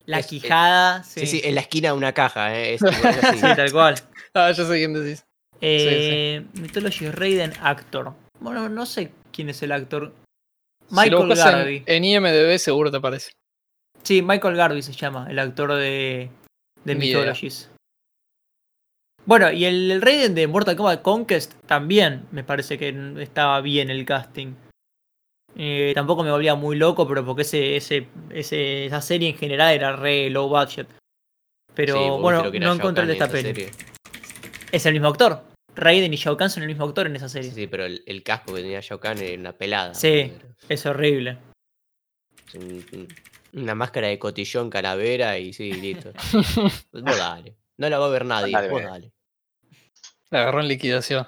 La es- quijada, sí. Sí, sí, en la esquina de una caja, ¿eh? Es así. Sí, tal cual. Ah, ya sé quién decís. Eh, Mythology Raiden Actor. Bueno, no sé quién es el actor. si Michael en- Garvey. En, IMDB seguro te aparece. Sí, Michael Garvey se llama, el actor de, de Ni idea. Mythologies. Bueno, y el, el Raiden de Mortal Kombat Conquest también me parece que estaba bien el casting. Eh, tampoco me volvía muy loco, pero porque ese, ese, ese- esa serie en general era re low budget. Pero Sí, bueno, no encontré el de esta peli. serie. Es el mismo actor. Raiden y Shao Kahn son el mismo actor en esa serie. Sí, sí, pero el, el casco que tenía Shao Kahn era una pelada. Sí. Es horrible. Es un- un- una máscara de cotillón calavera y sí, listo. Vos dale. No la va a ver nadie, Dale, vos ve. dale. La agarró en liquidación.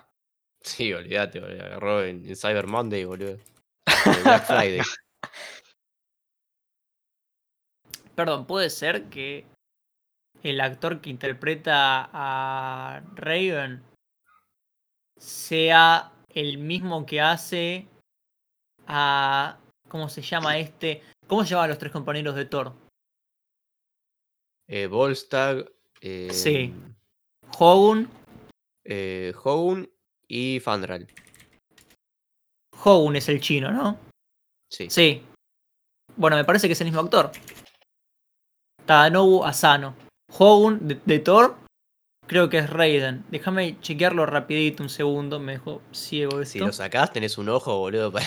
Sí, olvídate, boludo. Agarró en, en Cyber Monday, boludo. En Black Friday. Perdón, puede ser que el actor que interpreta a Raven sea el mismo que hace a. ¿Cómo se llama este? ¿Cómo se llaman los tres compañeros de Thor? Eh, Volstagg, eh, Sí. Hogun. eh, Hogun y Fandral. Hogun es el chino, ¿no? Sí. Sí. Bueno, me parece que es el mismo actor. Tadanobu Asano. Hogun de, de Thor. Creo que es Raiden. Déjame chequearlo rapidito un segundo. Me dejó ciego esto. Si lo sacás, tenés un ojo, boludo, para.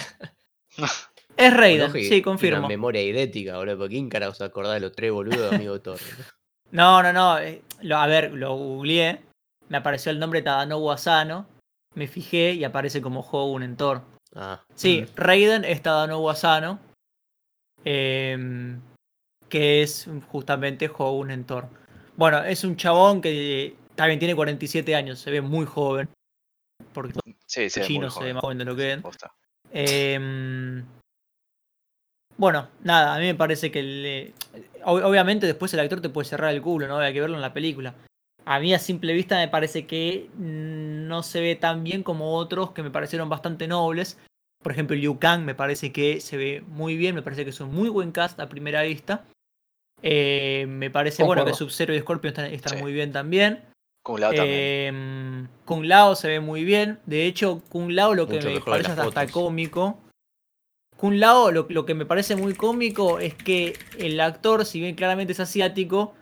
Es Raiden, y- sí, confirmo. Una memoria idética, boludo. ¿Por quién carajo se acordás de los tres boludos de Thor? No, no, no. eh, lo- a ver, lo googleé. Me apareció el nombre Tadanobu Asano. Me fijé y aparece como Hogun en Thor. Ah. Sí, Raiden es Tadanobu Asano. em, que es justamente Hogun en Thor. Bueno, es un chabón que también tiene 47 años. Se ve muy joven. Porque Sí, sí, chinos se ve más joven de lo que es. Posta. Bueno, nada, a mí me parece que obviamente después el actor te puede cerrar el culo, ¿no? Hay que verlo en la película. A mí a simple vista me parece que no se ve tan bien como otros que me parecieron bastante nobles. Por ejemplo, Liu Kang me parece que se ve muy bien, me parece que es un muy buen cast a primera vista. Eh, me parece bueno que. Sub-Zero y Scorpion están, están Sí. muy bien también. Kung Lao también. Em, Kung Lao se ve muy bien. De hecho, Kung Lao lo que Mucho me parece hasta fotos. cómico. Kung Lao lo, lo que me parece muy cómico es que el actor, si bien claramente es asiático,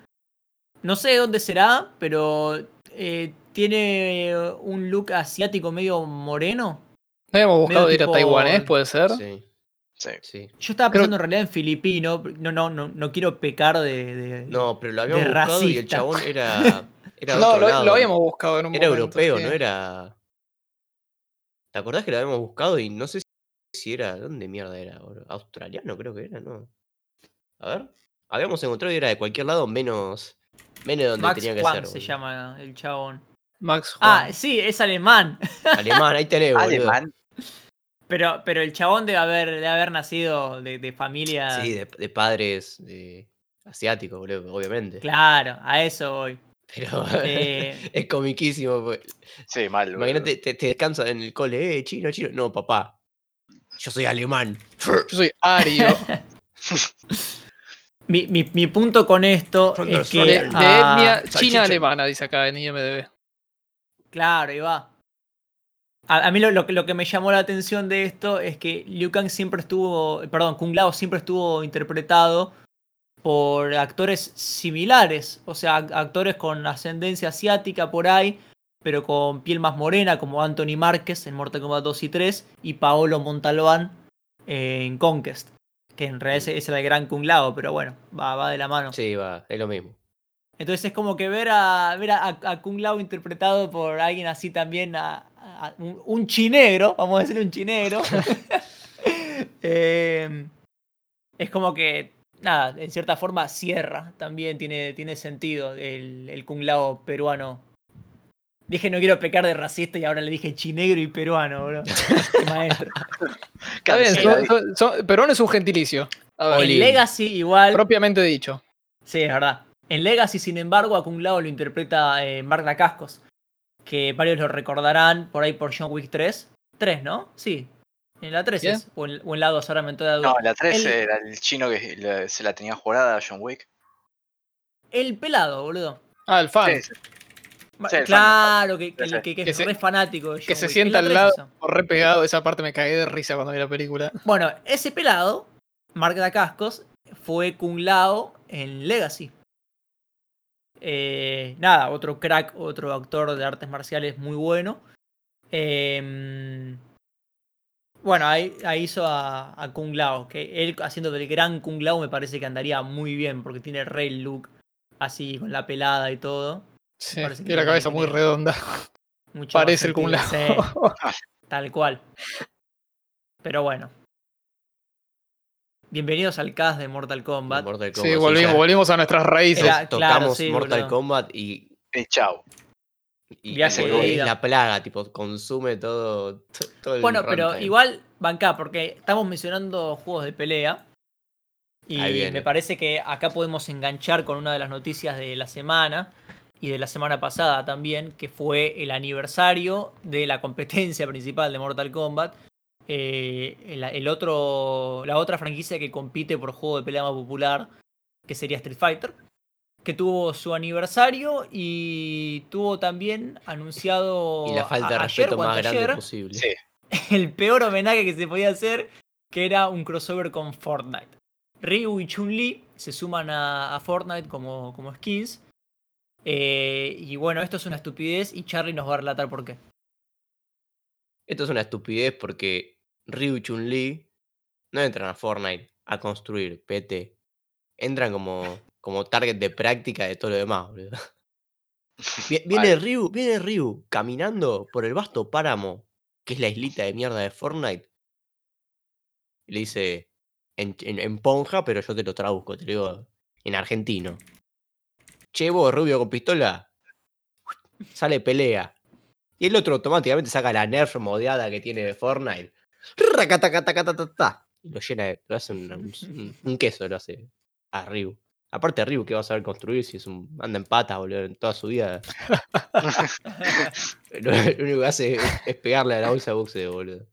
no sé de dónde será, pero eh, tiene un look asiático medio moreno. ¿No habíamos buscado Medio ir a taiwanés, puede ser? Sí, Sí. sí. Yo estaba Creo- pensando en realidad en filipino. No, no, no, no quiero pecar de. de- No, pero lo habíamos buscado y el chabón era. Era No, otro lo, lado. lo habíamos buscado en un Era momento, europeo, sí. no era. ¿Te acordás que lo habíamos buscado y no sé si era. ¿Dónde mierda era? boludo? Australiano creo que era, ¿no? A ver. Habíamos encontrado y era de cualquier lado menos. Menos de donde Max tenía que Juan ser. se llama el chabón. Max Ah, Juan. sí, es alemán. Alemán, ahí tenés, boludo. Alemán. Pero, pero el chabón debe haber, de haber nacido de, de familia. Sí, de, de padres de asiáticos, boludo, obviamente. Claro, a eso voy. Pero Eh, es comiquísimo. pues. Sí, mal. boludo. Imagínate, te, te descansa en el cole, eh, chino, chino. No, papá. Yo soy alemán. Yo soy Ario. Mi, mi, mi punto con esto es que. de, de ah, etnia salchicha. china alemana, dice acá en IMDB. Claro, ahí va. A, a mí lo, lo que- lo que me llamó la atención de esto es que Liu Kang siempre estuvo, perdón, Kung Lao siempre estuvo interpretado por actores similares, o sea, ac- actores con ascendencia asiática por ahí, pero con piel más morena, como Anthony Márquez en Mortal Kombat 2 y 3, y Paolo Montalbán en Conquest, que en realidad ese era el gran Kung Lao, pero bueno, va, va de la mano. Sí, va, es lo mismo. Entonces es como que ver a ver a, a Kung Lao interpretado por alguien así también, a, a- un, un chinegro, vamos a decirle un chinegro. Eh, es como que, nada, en cierta forma cierra, también tiene, tiene sentido el, el Kung Lao peruano. Dije no quiero pecar de racista y ahora le dije chinegro y peruano, bro. Qué maestro. Está bien, Cancelado. son- son- son- peruano es un gentilicio. A ver, Oli. En Legacy igual... propiamente dicho. Sí, es verdad. En Legacy, sin embargo, a Kung Lao lo interpreta eh, Mark Dacascos, que varios lo recordarán por ahí por John Wick 3. 3, ¿no? Sí. En la 3 ¿Qué? es. O en, o en la 2, ahora me entré de duda. No, la 3 El- era el chino que le- se la tenía jurada a John Wick. El pelado, boludo. Ah, el fan. Sí, sí. Sí, claro, que, que, Sí, sí. que- que Que es se- re fanático que John se Wick. sienta al 3 lado. Por re pegado, esa parte me cagué de risa cuando vi la película. Bueno, ese pelado, Mark Dacascos, fue Kung Lao en Legacy. Eh, nada, otro crack, otro actor de artes marciales muy bueno. Em, bueno, ahí, ahí hizo a, a Kung Lao, que él haciendo del gran Kung Lao me parece que andaría muy bien, porque tiene re el look así, con la pelada y todo. Sí, Parece que tiene la cabeza muy tiene- redonda. Mucho Parece el sí. Tal cual. Pero bueno. Bienvenidos al cast de Mortal Kombat. Mortal Sí, volvimos, volvimos a nuestras raíces. Era- claro, tocamos sí, Mortal boludo. Kombat y, El chao. y Viaje la plaga, tipo, consume todo, to- todo el Bueno, pero runtime. igual, banca, porque estamos mencionando juegos de pelea. Y me parece que acá podemos enganchar con una de las noticias de la semana y de la semana pasada también, que fue el aniversario de la competencia principal de Mortal Kombat. Eh, el, el otro, la otra franquicia que compite por juego de pelea más popular, que sería Street Fighter, que tuvo su aniversario y tuvo también anunciado Y la falta de respeto más grande posible. Sí. el peor homenaje que se podía hacer, que era un crossover con Fortnite. Ryu y Chun-Li se suman a, a Fortnite como, como skins. Eh, y bueno, esto es una estupidez y Charlie nos va a relatar por qué. Esto es una estupidez porque Ryu y Chun-Li no entran a Fortnite a construir PT. Entran como, como target de práctica de todo lo demás, boludo. Vi- Viene Vale. Ryu, viene Ryu caminando por el vasto páramo, que es la islita de mierda de Fortnite. Y le dice en, en, en ponja, pero yo te lo traduzco, te lo digo en argentino. Che, vos, rubio con pistola. Sale pelea. Y el otro automáticamente saca la nerf modeada que tiene de Fortnite. Y lo llena de. Lo hace un, un- un queso, lo hace a Ryu. Aparte, Ryu, ¿qué va a saber construir si es un. anda en patas, boludo, en toda su vida? Lo, único que hace es, pegarle a la bolsa de boxeo, boludo.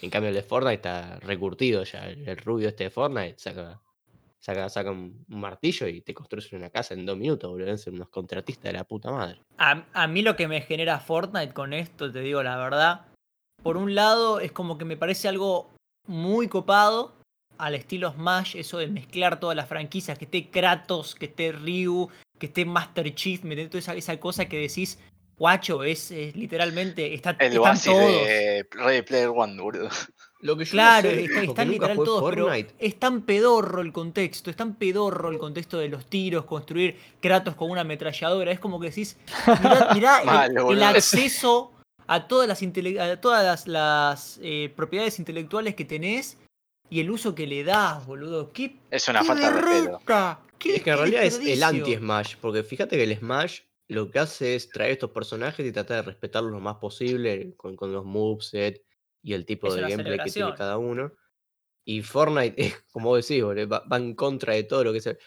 En cambio, el de Fortnite está recurtido ya. El, el rubio este de Fortnite saca, saca, saca un, un martillo y te construye una casa en dos minutos, boludo. Deben ser unos contratistas de la puta madre. A, a mí lo que me genera Fortnite con esto, te digo la verdad, por un lado es como que me parece algo muy copado al estilo Smash, eso de mezclar todas las franquicias, que esté Kratos, que esté Ryu, que esté Master Chief, meter toda esa, esa cosa que decís, guacho, es, es literalmente, está, El están todos. de Ready Player One, boludo. Lo que yo no Claro, sé, está, literal jugué todos, pero Fortnite. es tan pedorro el contexto, es tan pedorro el contexto de los tiros, construir Kratos con una ametralladora, es como que decís, mirá, mirá el- Malo, el, boludo. acceso a todas las, intele- a todas las, las, eh, propiedades intelectuales que tenés y el uso que le das, boludo. ¿Qué, Es una qué falta de respeto. berreta? ¿Qué- Es que en realidad es el anti-Smash, porque fíjate que el Smash lo que hace es traer estos personajes y tratar de respetarlos lo más posible con, con los moveset y el tipo Es de gameplay que tiene cada uno. Y Fortnite, es como vos decís, boludo, va, va en contra de todo lo que se.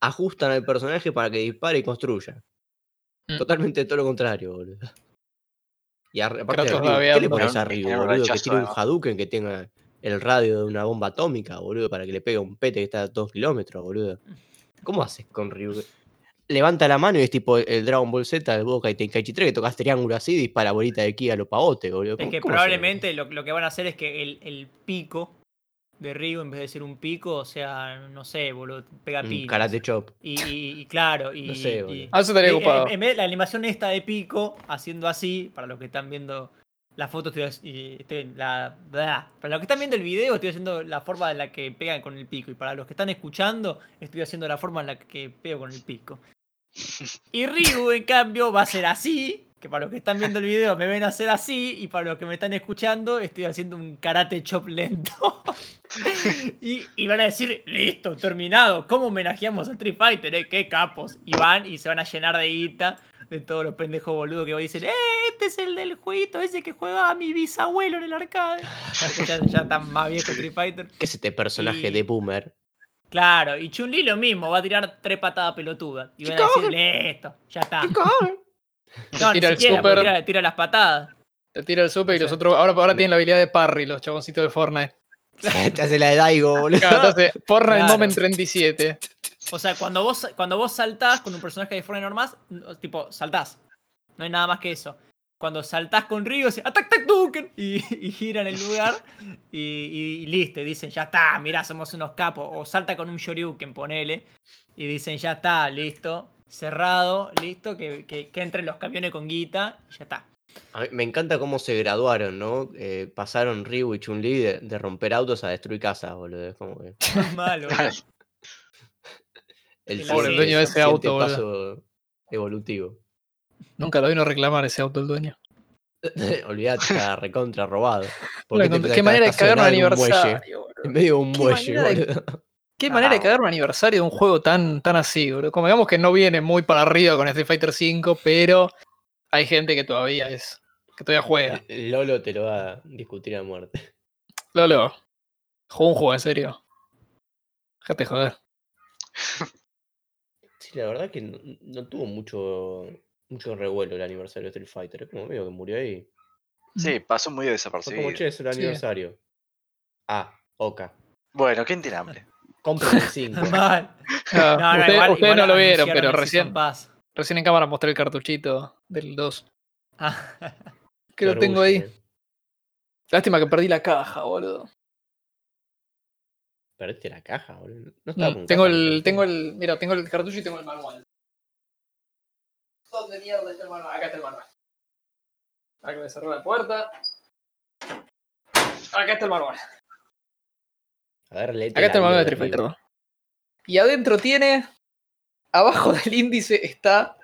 Ajustan al personaje para que dispare y construya. Mm. Totalmente todo lo contrario, boludo. Y ar- aparte, ¿qué le pones a Tiene un- Ryu, tiene un boludo? Que tiene un. Hadouken que tenga el radio de una bomba atómica, boludo, para que le pegue a un pete que está a dos kilómetros, boludo. ¿Cómo haces con Ryu? Levanta la mano y es tipo el Dragon Ball Z, el Budokai Tenkaichi 3, que tocas triángulo así y dispara bolita de ki a lo pavote, boludo. Es ¿Cómo- que probablemente lo, lo que van a hacer es que el, el pico de Ryu, en vez de ser un pico, o sea, no sé, boludo, pega Un piñas. karate chop. Y, y- y claro, y, No sé, y- boludo. Ah, eso estaría ocupado. En, en vez de la animación esta de pico, haciendo así, para los que están viendo la foto, estoy, y estoy- la, bla. para los que están viendo el video, estoy haciendo la forma en la que pegan con el pico. Y para los que están escuchando, estoy haciendo la forma en la que pego con el pico. Y Ryu, en cambio, va a ser así. Que para los que están viendo el video me ven hacer así. Y para los que me están escuchando, estoy haciendo un karate chop lento. y, y van a decir, listo, terminado. ¿Cómo homenajeamos a Street Fighter? Eh? ¡Qué capos! Y van y se van a llenar de guita de todos los pendejos boludos que dicen, ¡eh! Este es el del jueguito ese que jugaba mi bisabuelo en el arcade. ya, ya están más viejo Street Fighter. ¿Qué es este personaje Y- de boomer? Claro, y Chun-Li lo mismo, va a tirar tres patadas pelotudas. Y van a decir, listo, ya está. No, ni Tira el siquiera, super. tira, tira las patadas. Te tira el super y los otros. Ahora, ahora tienen la habilidad de parry, los chaboncitos de Fortnite. Te hace la de Daigo, boludo. Claro, entonces, Fortnite Claro. Moment 37. O sea, cuando vos, cuando vos saltás con un personaje de Fortnite normal, no, tipo, saltás. No hay nada más que eso. Cuando saltás con Ryu, dice ¡Atac, tac, Duken! Y, y gira en el lugar y, y- y listo. Y dicen, ya está, mirá, somos unos capos. O salta con un Shoryuken, ponele. Y dicen, ya está, listo. Cerrado, listo, que, que, que entren los camiones con guita y ya está. A mí me encanta cómo se graduaron, ¿no? Eh, pasaron Ryu y Chun-Li de, de romper autos a destruir casas, boludo. Es como que malo, boludo. el dueño de ese auto, boludo. paso evolutivo. Nunca lo vino a reclamar ese auto el dueño. Olvídate, está recontra robado. ¿Por Bueno, qué te qué manera de cagar un aniversario. En medio de un muelle, boludo. Qué manera de Ah. cagar un aniversario de un juego tan, tan así, bro. Como digamos que no viene muy para arriba con Street Fighter V, pero hay gente que todavía es. que todavía juega. Lolo te lo va a discutir a muerte. Lolo, jugó un juego en serio. Déjate joder. Sí, la verdad que no, no tuvo mucho mucho revuelo el aniversario de Street Fighter. Es como medio que murió ahí. Sí, pasó muy Fue desapercibido. como, che, es el Sí. aniversario. Ah, Oka. Bueno, ¿quién tiene hambre? Compren el 5. Mal. Ah, No, no, usted- igual- ustedes igual no lo vieron, pero recién, recién en cámara mostré el cartuchito del 2. Ah, Que lo tengo ahí. Lástima que perdí la caja, boludo. Perdiste la caja, boludo. No estaba Mm, con tengo caja, el, ¿no? tengo el, mira, tengo el cartucho y tengo el manual. ¿Dónde mierda está el manual? Acá está el manual. Acá me cerró la puerta. Acá está el manual. A ver, léete Acá está el la manual de bio Street Fighter arriba. 2. Y adentro tiene, abajo del índice está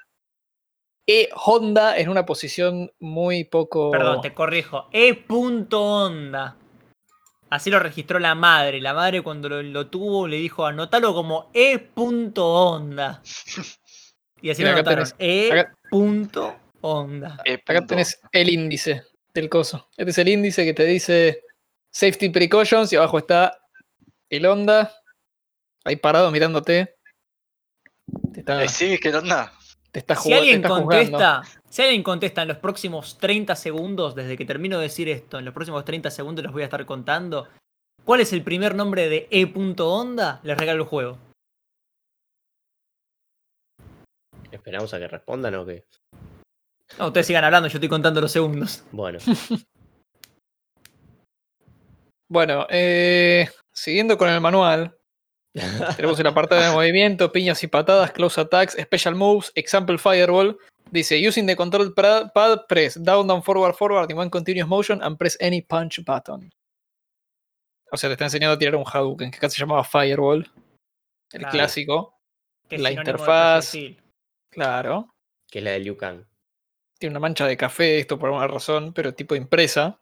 E Honda en una posición muy poco. Perdón, te corrijo. E. punto onda. Así lo registró la madre. La madre cuando lo, lo tuvo le dijo anótalo como E. punto onda. Y así Mira, lo anotaron. tenés- E. acá- punto onda. Eh, Acá tenés el índice del coso. Este es el índice que te dice Safety Precautions y abajo está el Honda. Ahí parado mirándote. Te está, Eh, sí, ¿qué onda? te está, Si jugando- te alguien está contesta, si alguien contesta en los próximos 30 segundos, desde que termino de decir esto, en los próximos 30 segundos les voy a estar contando. ¿Cuál es el primer nombre de E. punto onda? Les regalo el juego. ¿Esperamos a que respondan o qué? No, ustedes sigan hablando, yo estoy contando los segundos. Bueno, Bueno, eh, siguiendo con el manual, tenemos el apartado de movimiento, piñas y patadas, close attacks, special moves, example fireball. Dice, using the control pad, press down, down, forward, forward in one continuous motion and press any punch button. O sea, te está enseñando a tirar un Hadouken, que acá se llamaba Fireball. El Claro. clásico. Que La interfaz. Claro. que es la de Liu Kang. Tiene una mancha de café, esto por alguna razón, pero tipo impresa.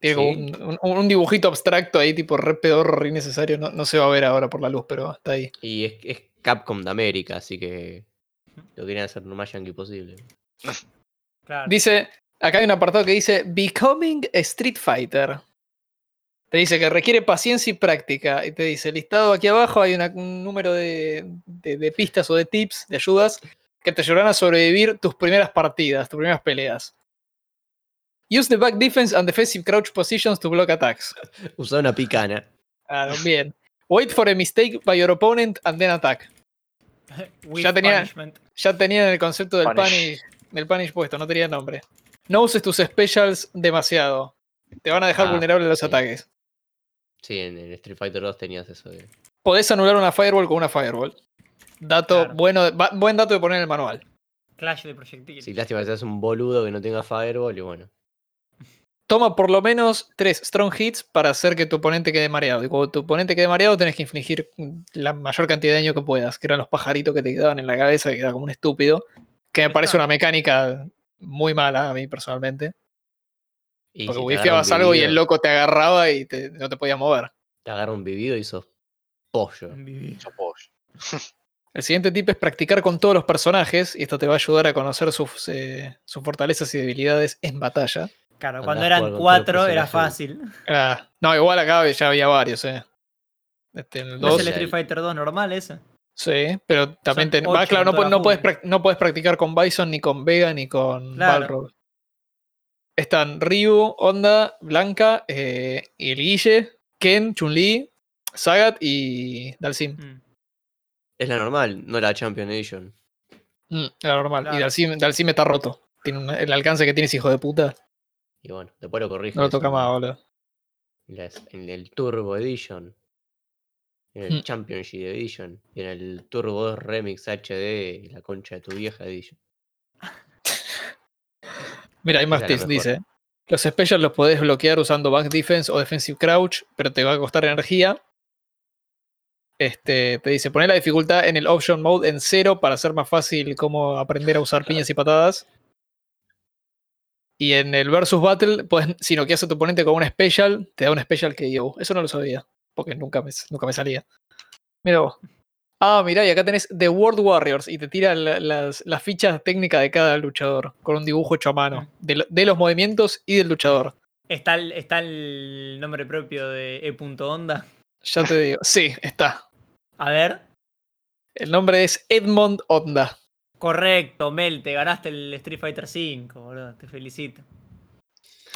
Tiene como Sí. un, un- un dibujito abstracto ahí, tipo re pedorro, re innecesario. No, no se va a ver ahora por la luz, pero está ahí. Y es, es Capcom de América, así que Lo querían hacer lo más yankee posible. Claro. Dice, acá hay un apartado que dice Becoming a Street Fighter. Te dice que requiere paciencia y práctica. Y te dice, listado aquí abajo hay una- un número de, de- de pistas o de tips, de ayudas, que te ayudarán a sobrevivir tus primeras partidas, tus primeras peleas. Use the back defense and defensive crouch positions to block attacks. Usaba una picana. Claro, bien. Wait for a mistake by your opponent and then attack. Ya tenía- punishment. Ya tenían el concepto del Punish. punish, del punish puesto, no tenía nombre. No uses tus specials demasiado. Te van a dejar Ah, vulnerable a los sí. ataques. Sí, en, en Street Fighter 2 tenías eso. de- Podés anular una firewall con una firewall. Dato Claro. bueno, buen dato de poner en el manual. Clash de proyectiles. Sí, lástima que seas un boludo que no tenga Fireball y bueno. Toma por lo menos tres strong hits para hacer que tu oponente quede mareado. Y cuando tu oponente quede mareado, tenés que infligir la mayor cantidad de daño que puedas. Que eran los pajaritos que te quedaban en la cabeza, que quedaba como un estúpido. Que me parece una mecánica muy mala a mí personalmente. Y Porque si wifiabas algo y el loco te agarraba y te- no te podía mover. Te agarra un vivido y sos pollo. Yo pollo. El siguiente tip es practicar con todos los personajes y esto te va a ayudar a conocer sus, eh, sus fortalezas y debilidades en batalla. Claro, cuando eran cuatro era fácil. Ah, no, igual acá ya había varios, eh. Este, el ¿No es dos, el Street Fighter 2 normal ese? sí, pero también va, claro, no, no, puedes, no puedes practicar con Bison, ni con Vega, ni con Claro. Balrog. Están Ryu, Onda, Blanca, eh, y el Guille, Ken, Chun-Li, Sagat y Dalsim. Mm. Es la normal, no la Champion Edition. Mm, era normal. Y Claro. Dalsim, Dalsim está roto. Tiene un- el alcance que tienes, hijo de puta. Y bueno, después lo corrige. No lo toca más, boludo. En, el Turbo Edition. En el Mm. Championship Edition. Y en el Turbo 2 Remix HD. y La concha de tu vieja Edition. Mira, hay más tips, dice. Los specials los podés bloquear usando back defense o defensive crouch, pero te va a costar energía. Este, te dice poner la dificultad en el option mode en cero para hacer más fácil cómo aprender a usar piñas y patadas. Y en el versus battle, pues, si no quieres a tu oponente con un special, te da un special que yo. Eso no lo sabía, porque nunca me, nunca me salía. Mira vos. Ah, mirá, y acá tenés The World Warriors y te tira la- las, las fichas técnicas de cada luchador con un dibujo hecho a mano, Mm. de, lo- de los movimientos y del luchador. ¿Está el, está el nombre propio de E. Onda? Ya te digo. Sí, está. A ver. El nombre es Edmond Onda. Correcto, Mel, te ganaste el Street Fighter 5, boludo. Te felicito.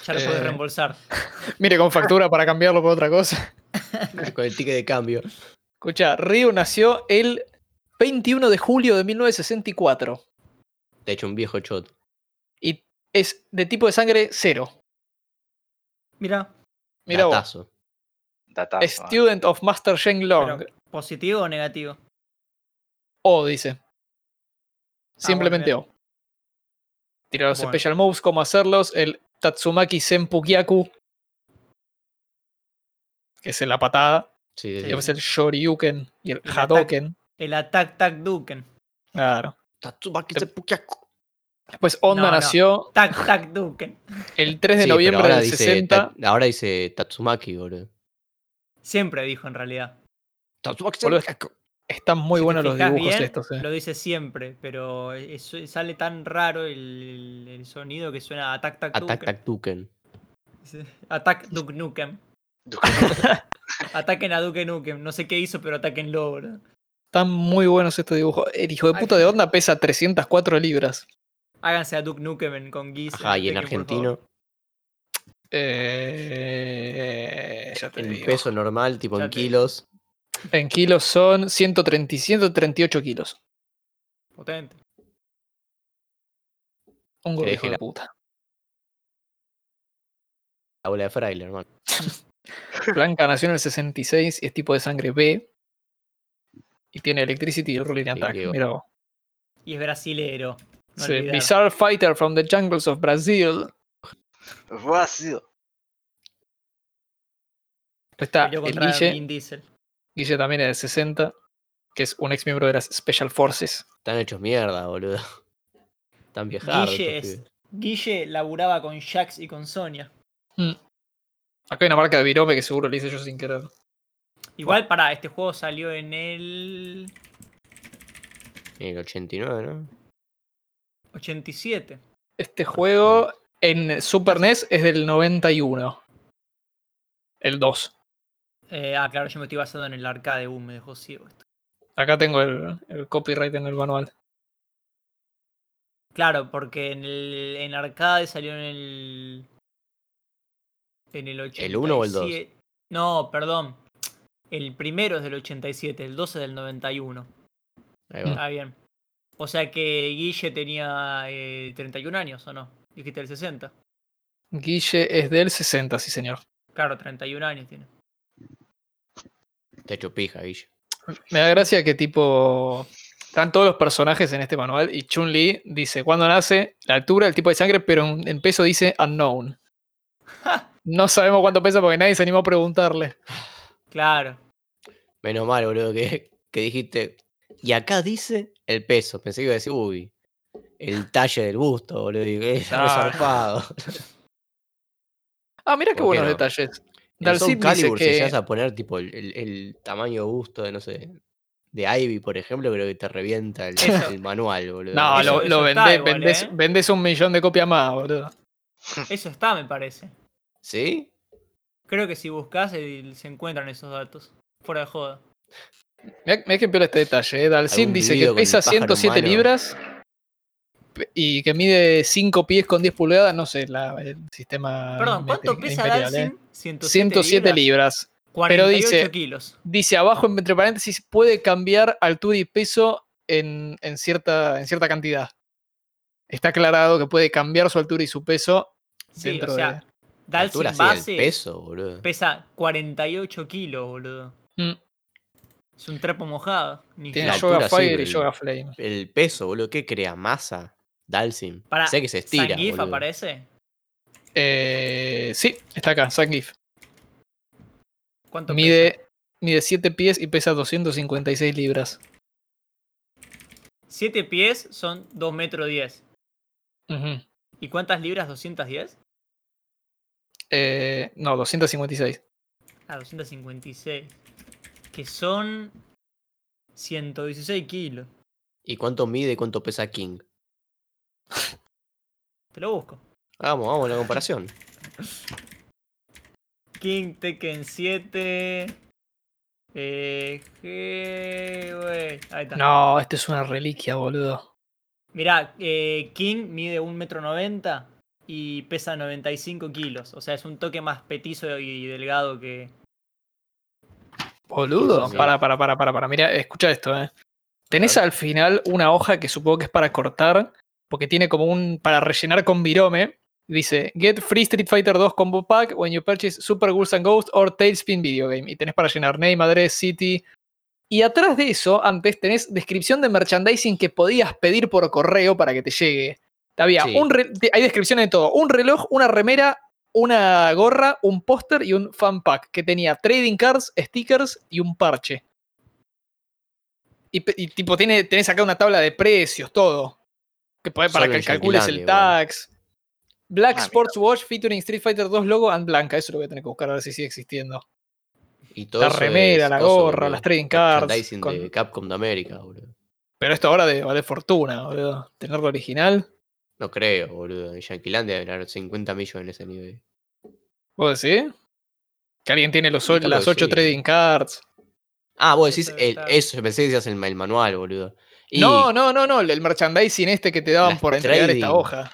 Ya lo Eh. puedes reembolsar. Mire con factura para cambiarlo por otra cosa. Con el ticket de cambio. Escucha, Ryu nació el 21 de julio de 1964 Te ha hecho un viejo shot. y es de tipo de sangre cero. Mira, Mira vos. Datazo. Datazo. Student of Master Shen Long. pero, ¿positivo o negativo? O dice. Simplemente bueno, O. Tira los Bueno. special moves, cómo hacerlos. El Tatsumaki Senpukyaku. Que es la patada. Sí, Sí. sí, Y sí. después el Shoryuken y el El Hadoken. El Attack Tac Duken. Claro. Tatsumaki Seppuku. Después Onda No, no. nació Tac Tac Duken. el 3 de Sí, noviembre ahora del dice 60. Ta- ahora dice Tatsumaki, boludo. Siempre dijo en realidad. Tatsumaki. Están muy Si buenos los dibujos bien, estos. eh. Lo dice siempre, pero eso- sale tan raro el, el sonido que suena Attack Tac Attack Duken. Tac Tuken. Attack Duke Nukem. Ataquen a Duke Nukem. No sé qué hizo, pero ataquenlo, bro. Están muy buenos estos dibujos. El hijo de puta de Onda pesa 304 libras. Háganse a Duke Nukem en- con Giz. Ajá, y en argentino. Eh, ya te en digo. peso normal, tipo Ya en kilos. En kilos son 130, 138 kilos. Potente. Un gordo hijo de la- puta. La bola de fraile, hermano. Blanca nació en el 66 y es tipo de sangre B. Y tiene Electricity y el Rolling Attack. digo. Mira vos. Y es brasilero. No Sí. Bizarre Fighter from the Jungles of Brazil. Después está el Guille. Diesel. Guille también es del 60. Que es un ex miembro de las Special Forces. Están hechos mierda, boludo. Están viejados. Guille, es-. Guille laburaba con Jax y con Sonia. Mm. Acá hay una marca de virome que seguro le hice yo sin querer. Igual, pará, este juego salió en el. En el 89, ¿no? 87. Este juego en Super NES es del 91. El 2. Eh, ah, claro, yo me estoy basando en el arcade. Uh, me dejó ciego esto. Acá tengo el, el copyright en el manual. Claro, porque en el en arcade salió en el. En el 87. ¿El uno o el dos? No, perdón. El primero es del 87, el 2 es del 91. Ahí va. Ah, bien. O sea que Guille tenía eh, 31 años, ¿o no? Dijiste el 60. Guille es del 60, sí señor. Claro, 31 años tiene. Te hecho pija, Guille. Me da gracia que tipo... Están todos los personajes en este manual y Chun-Li dice cuándo nace, la altura, el tipo de sangre, pero en, peso dice unknown. No sabemos cuánto pesa porque nadie se animó a preguntarle. Claro. Menos mal, boludo, que, que dijiste. Y acá dice el peso. Pensé que iba a decir, uy, el talle del busto, boludo. Y es Claro. zarpado. Ah, mira qué ¿Por qué buenos no? detalles. Soul dice Calibur, si que... llegas a poner tipo el, el- el tamaño busto de, no sé, de Ivy, por ejemplo, creo que te revienta el, manual, boludo. No, Eso- lo, lo vendés, igual, vendés- ¿eh? vendés un millón de copias más, boludo. Eso está, me parece. ¿Sí? Creo que si buscas eh, se encuentran esos datos. Fuera de joda. Mirá, mirá que piola este detalle. ¿eh? Algún dice que pesa pájaro 107 humano. libras y que mide 5 pies con 10 pulgadas. No sé, la- el sistema. Perdón, ¿cuánto pesa ¿eh? Dalsim? 107, 107 libras. Pero 48 dice- kilos. Dice abajo, entre paréntesis, puede cambiar altura y peso en, en cierta, en cierta cantidad. Está aclarado que puede cambiar su altura y su peso Sí, dentro o sea, de. Dalsim Altura base peso, boludo. pesa 48 kilos, boludo. Mm, Es un trapo mojado. Ni Tiene. Yoga sí, Fire pero y el- Yoga Flame. El peso, boludo, ¿qué crea? ¿Masa? Dalsim. Para, sé que se estira. ¿Zangief boludo. aparece? Eh, sí, está acá, Zangief. ¿Cuánto pesa? Mide, mide 7 pies y pesa 256 libras. 7 pies son 2 metros 10. Ujú. ¿Y cuántas libras? ¿210? Eh, no, 256. Ah, 256. Que son 116 kilos. ¿Y cuánto mide y cuánto pesa King? Te lo busco. Vamos, vamos a la comparación. King Tekken 7. Eh, G- güey, Ahí está. No, esto es una reliquia, boludo. Mirá, eh, King mide 1,90m y pesa 95 kilos. O sea, es un toque más petizo y delgado que. Boludo. Sí. Para, para, para, para, para. Mira, escucha esto, eh. Tenés al final una hoja que supongo que es para cortar, porque tiene como un. para rellenar con virome. Dice: Get free Street Fighter 2 combo pack when you purchase Super Ghouls and Ghosts or Tailspin Video Game. Y tenés para llenar name, address, city. Y atrás de eso, antes tenés descripción de merchandising que podías pedir por correo para que te llegue. Había Sí. un hay descripciones de todo: un reloj, una remera, una gorra, un póster y un fan pack que tenía trading cards, stickers y un parche. Y tipo, tiene, tenés acá una tabla de precios, todo. Que podés, para Solo que calcules el tax. Black Ah, mira. Sports Watch featuring Street Fighter 2 logo and blanca. Eso lo voy a tener que buscar a ver si sigue existiendo. Y todo La remera, es la gorra, las trading cards, con- de Capcom de América, boludo. Pero esto ahora de vale fortuna, boludo. Tenerlo original. No creo, boludo. En Yanquilandia deben haber 50 millones en ese nivel. ¿Vos decís? Que alguien tiene los, las que 8 sí. trading cards. Ah, vos decís, el- eso, pensé que decías el, el manual, boludo. Y No, no, no, no. El merchandising este que te daban por entregar trading. esta hoja.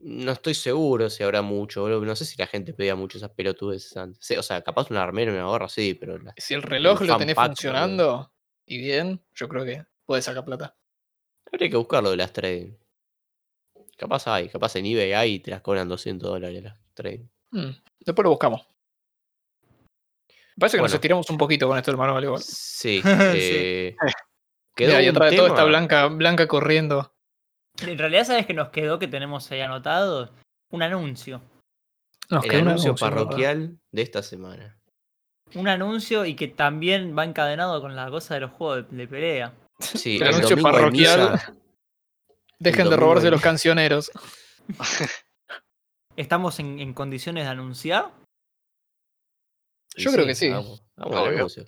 no estoy seguro si habrá mucho, boludo. No sé si la gente pedía mucho esas pelotudes antes. O sea, capaz una armera, una gorra, sí, pero Si el reloj lo tenés pack, funcionando y bien, yo creo que puedes sacar plata. habría que buscarlo de las trading. Capaz hay, capaz en eBay hay y te las cobran 200 dólares las trading. Mm, Después lo buscamos. Me parece que nos estiramos un poquito con esto del manual igual. Sí. Sí. quedó Mira, y atrás de todo está Blanca, Blanca corriendo. En realidad, ¿sabes qué nos quedó que tenemos ahí anotado? Un anuncio. Nos El quedó un anuncio parroquial de esta semana. Un anuncio y que también va encadenado con la cosa de los juegos de, de pelea. Sí, El el anuncio parroquial. misa. Dejen de robarse los cancioneros. ¿Estamos en, en condiciones de anunciar? Yo creo que sí. Vamos, vamos anuncio.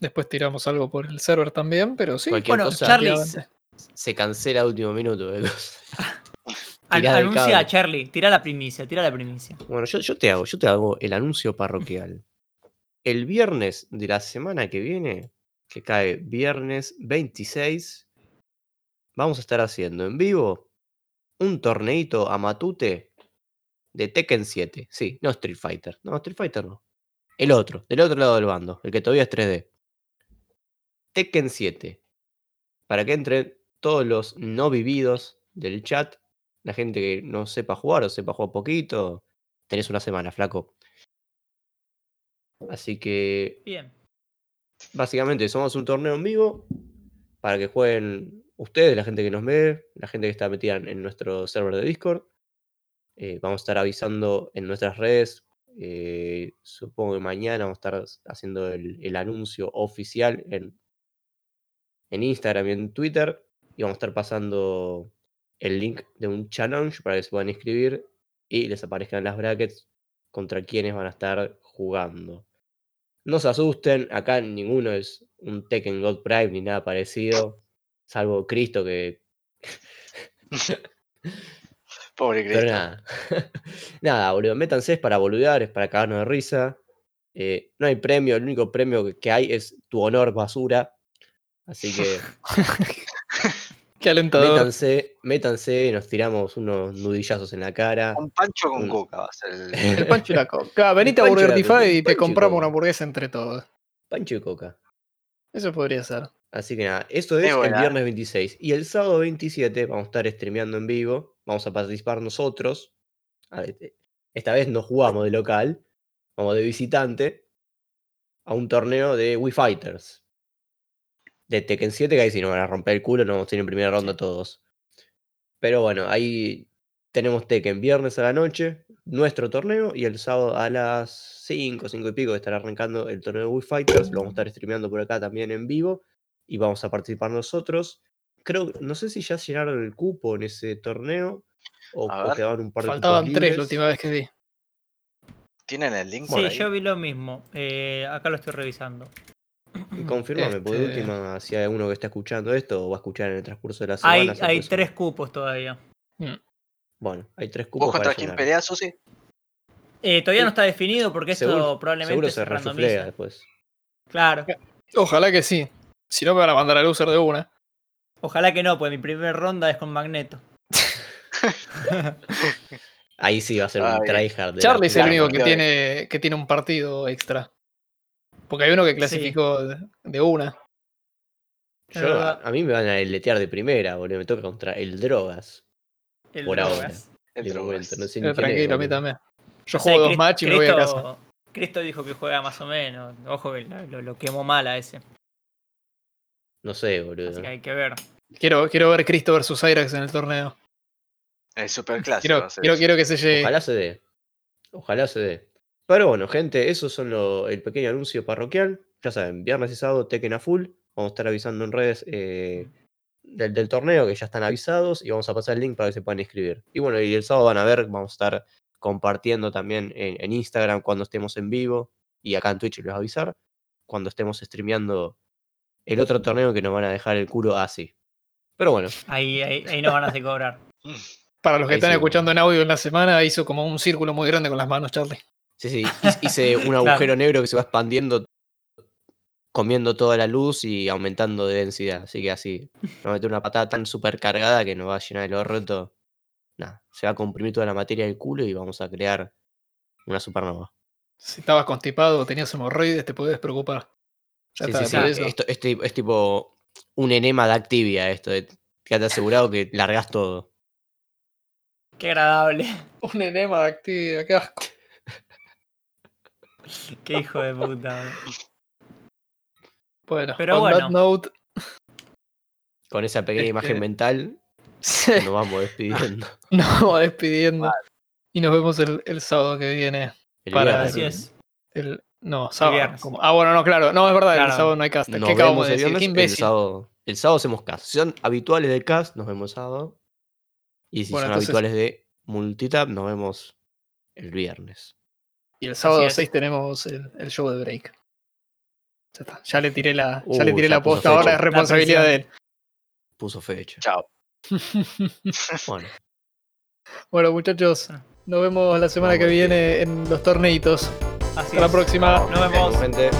Después tiramos algo por el server también, pero sí. Cualquier Bueno, cosa Charlie, se cancela a último minuto. del anuncia, cable. Charlie, tira la primicia, tira la primicia. Bueno, yo, yo te hago, yo te hago el anuncio parroquial. El viernes de la semana que viene, que cae viernes 26, vamos a estar haciendo en vivo un torneito a Matute de Tekken 7. Sí, no Street Fighter. No, Street Fighter no. El otro, del otro lado del bando, el que todavía es 3D. Tekken 7. Para que entren todos los no vividos del chat, la gente que no sepa jugar o sepa jugar poquito, tenés una semana, flaco. Así que Bien. básicamente somos un torneo en vivo para que jueguen ustedes, la gente que nos ve, la gente que está metida en, nuestro server de Discord. Eh, vamos a estar avisando en nuestras redes. eh, supongo que mañana vamos a estar haciendo el, el anuncio oficial en, en Instagram y en Twitter. Y vamos a estar pasando el link de un challenge para que se puedan inscribir y les aparezcan las brackets contra quienes van a estar jugando. No se asusten, acá ninguno es un Tekken God Prime ni nada parecido, salvo Cristo que... Pobre Pero Cristo. nada, nada, boludo, métanse, es para boludear, es para cagarnos de risa. eh, no hay premio, el único premio que hay es tu honor basura. Así que Qué alentador. métanse, métanse, nos tiramos unos nudillazos en la cara. Un pancho con un- coca va a ser el. El Pancho y la Coca. Venite a Burgertify y te compramos una hamburguesa entre todos. Pancho y coca. Eso podría ser. Así que nada, esto es el viernes 26. Y el sábado 27 vamos a estar streameando en vivo. Vamos a participar nosotros. A ver, eh, Esta vez no jugamos de local, vamos de visitante a un torneo de Wii Fighters. De Tekken 7, que ahí sí nos van a romper el culo, nos vamos a ir en primera ronda todos. Pero bueno, ahí tenemos Tekken viernes a la noche, nuestro torneo, y el sábado a las 5, 5 y pico estará arrancando el torneo de Wii Fighters. Lo vamos a estar streameando por acá también en vivo y vamos a participar nosotros. Creo, no sé si ya llenaron el cupo en ese torneo o, A o ver. un par de cupos Faltaban tres la última vez que vi. ¿Tienen el link Sí, por ahí? yo vi lo mismo. eh, acá lo estoy revisando. Porque de Este- última, si hay uno que está escuchando esto o va a escuchar en el transcurso de la Hay, semana. se hay tres cupos todavía. Mm. Bueno, hay tres cupos. ¿Vos contra quién peleás, Susi? Eh, todavía Sí. no está definido porque esto Seguro, probablemente seguro se resuflea después. Claro. Ojalá que sí. Si no, me van a mandar al user de una. Ojalá que no, pues mi primera ronda es con Magneto. Ahí sí va a ser Ah, un tryhard. de Charlie la es el único que tiene, que tiene un partido extra. Porque hay uno que clasificó de- de una. Yo, a, mí me van a letear de primera, boludo. Me toca contra el Drogas. El por ahora. Drogas. El de Drogas. momento, no sé ni Pero quién es, tranquilo, a mí también. Yo juego dos matches y me voy a casa. Cristo- Cristo dijo que juega más o menos. Ojo que lo, lo- quemó mal a ese. No sé, boludo. Así que hay que ver. Quiero, quiero ver Cristo versus Airax en el torneo. El super clásico. Quiero, quiero, quiero que se llegue. Ojalá se dé. Ojalá se dé. Pero bueno, gente, eso son lo- el pequeño anuncio parroquial. Ya saben, viernes y sábado Tekken a full. Vamos a estar avisando en redes eh, del, del torneo que ya están avisados y vamos a pasar el link para que se puedan inscribir. Y bueno, y el sábado van a ver, vamos a estar compartiendo también en, en Instagram cuando estemos en vivo y acá en Twitch les voy a avisar cuando estemos streameando el otro torneo que nos van a dejar el culo así. Pero bueno, Ahí, ahí, ahí no van a hacer cobrar. Para los que Ahí están sí, escuchando en audio en la semana, hizo como un círculo muy grande con las manos, Charlie. Sí, sí, hice- un agujero negro que se va expandiendo, comiendo toda la luz y aumentando de densidad. Así que así, a meter una patada tan super cargada que nos va a llenar el orto. Nada, se va a comprimir toda la materia del culo y vamos a crear una supernova. Si estabas constipado o tenías hemorroides, te podés preocupar. Ya Sí, está, sí, sí, por por eso. Esto, es, ti- es tipo un enema de Activia esto. De, quédate asegurado que largás todo. Qué agradable. Un enema de actividad, qué asco. Qué hijo de puta. Bueno, Pero on bueno. that note, Con esa pequeña imagen Este- mental sí, nos vamos despidiendo. nos vamos despidiendo. Y nos vemos el, el sábado que viene. El Para- viernes. Así es. El, no, sábado. como- ah, bueno, no, claro. No, es verdad, el sábado no hay cast. Nos ¿Qué acabamos de el decir? Qué el sábado, el sábado hacemos cast. Si son habituales del cast, nos vemos sábado. Y si Bueno, son entonces- habituales de Multitap, nos vemos el viernes. Y el sábado es. 6 tenemos el, el show de break. Ya está. Ya le tiré la, ya Uh, le tiré ya la posta, fecha. ahora es responsabilidad de él. Puso fecha. Chao. Bueno, Bueno, muchachos, nos vemos la semana Vamos, que viene en los torneitos. Así Hasta la próxima. Nos vemos. gente.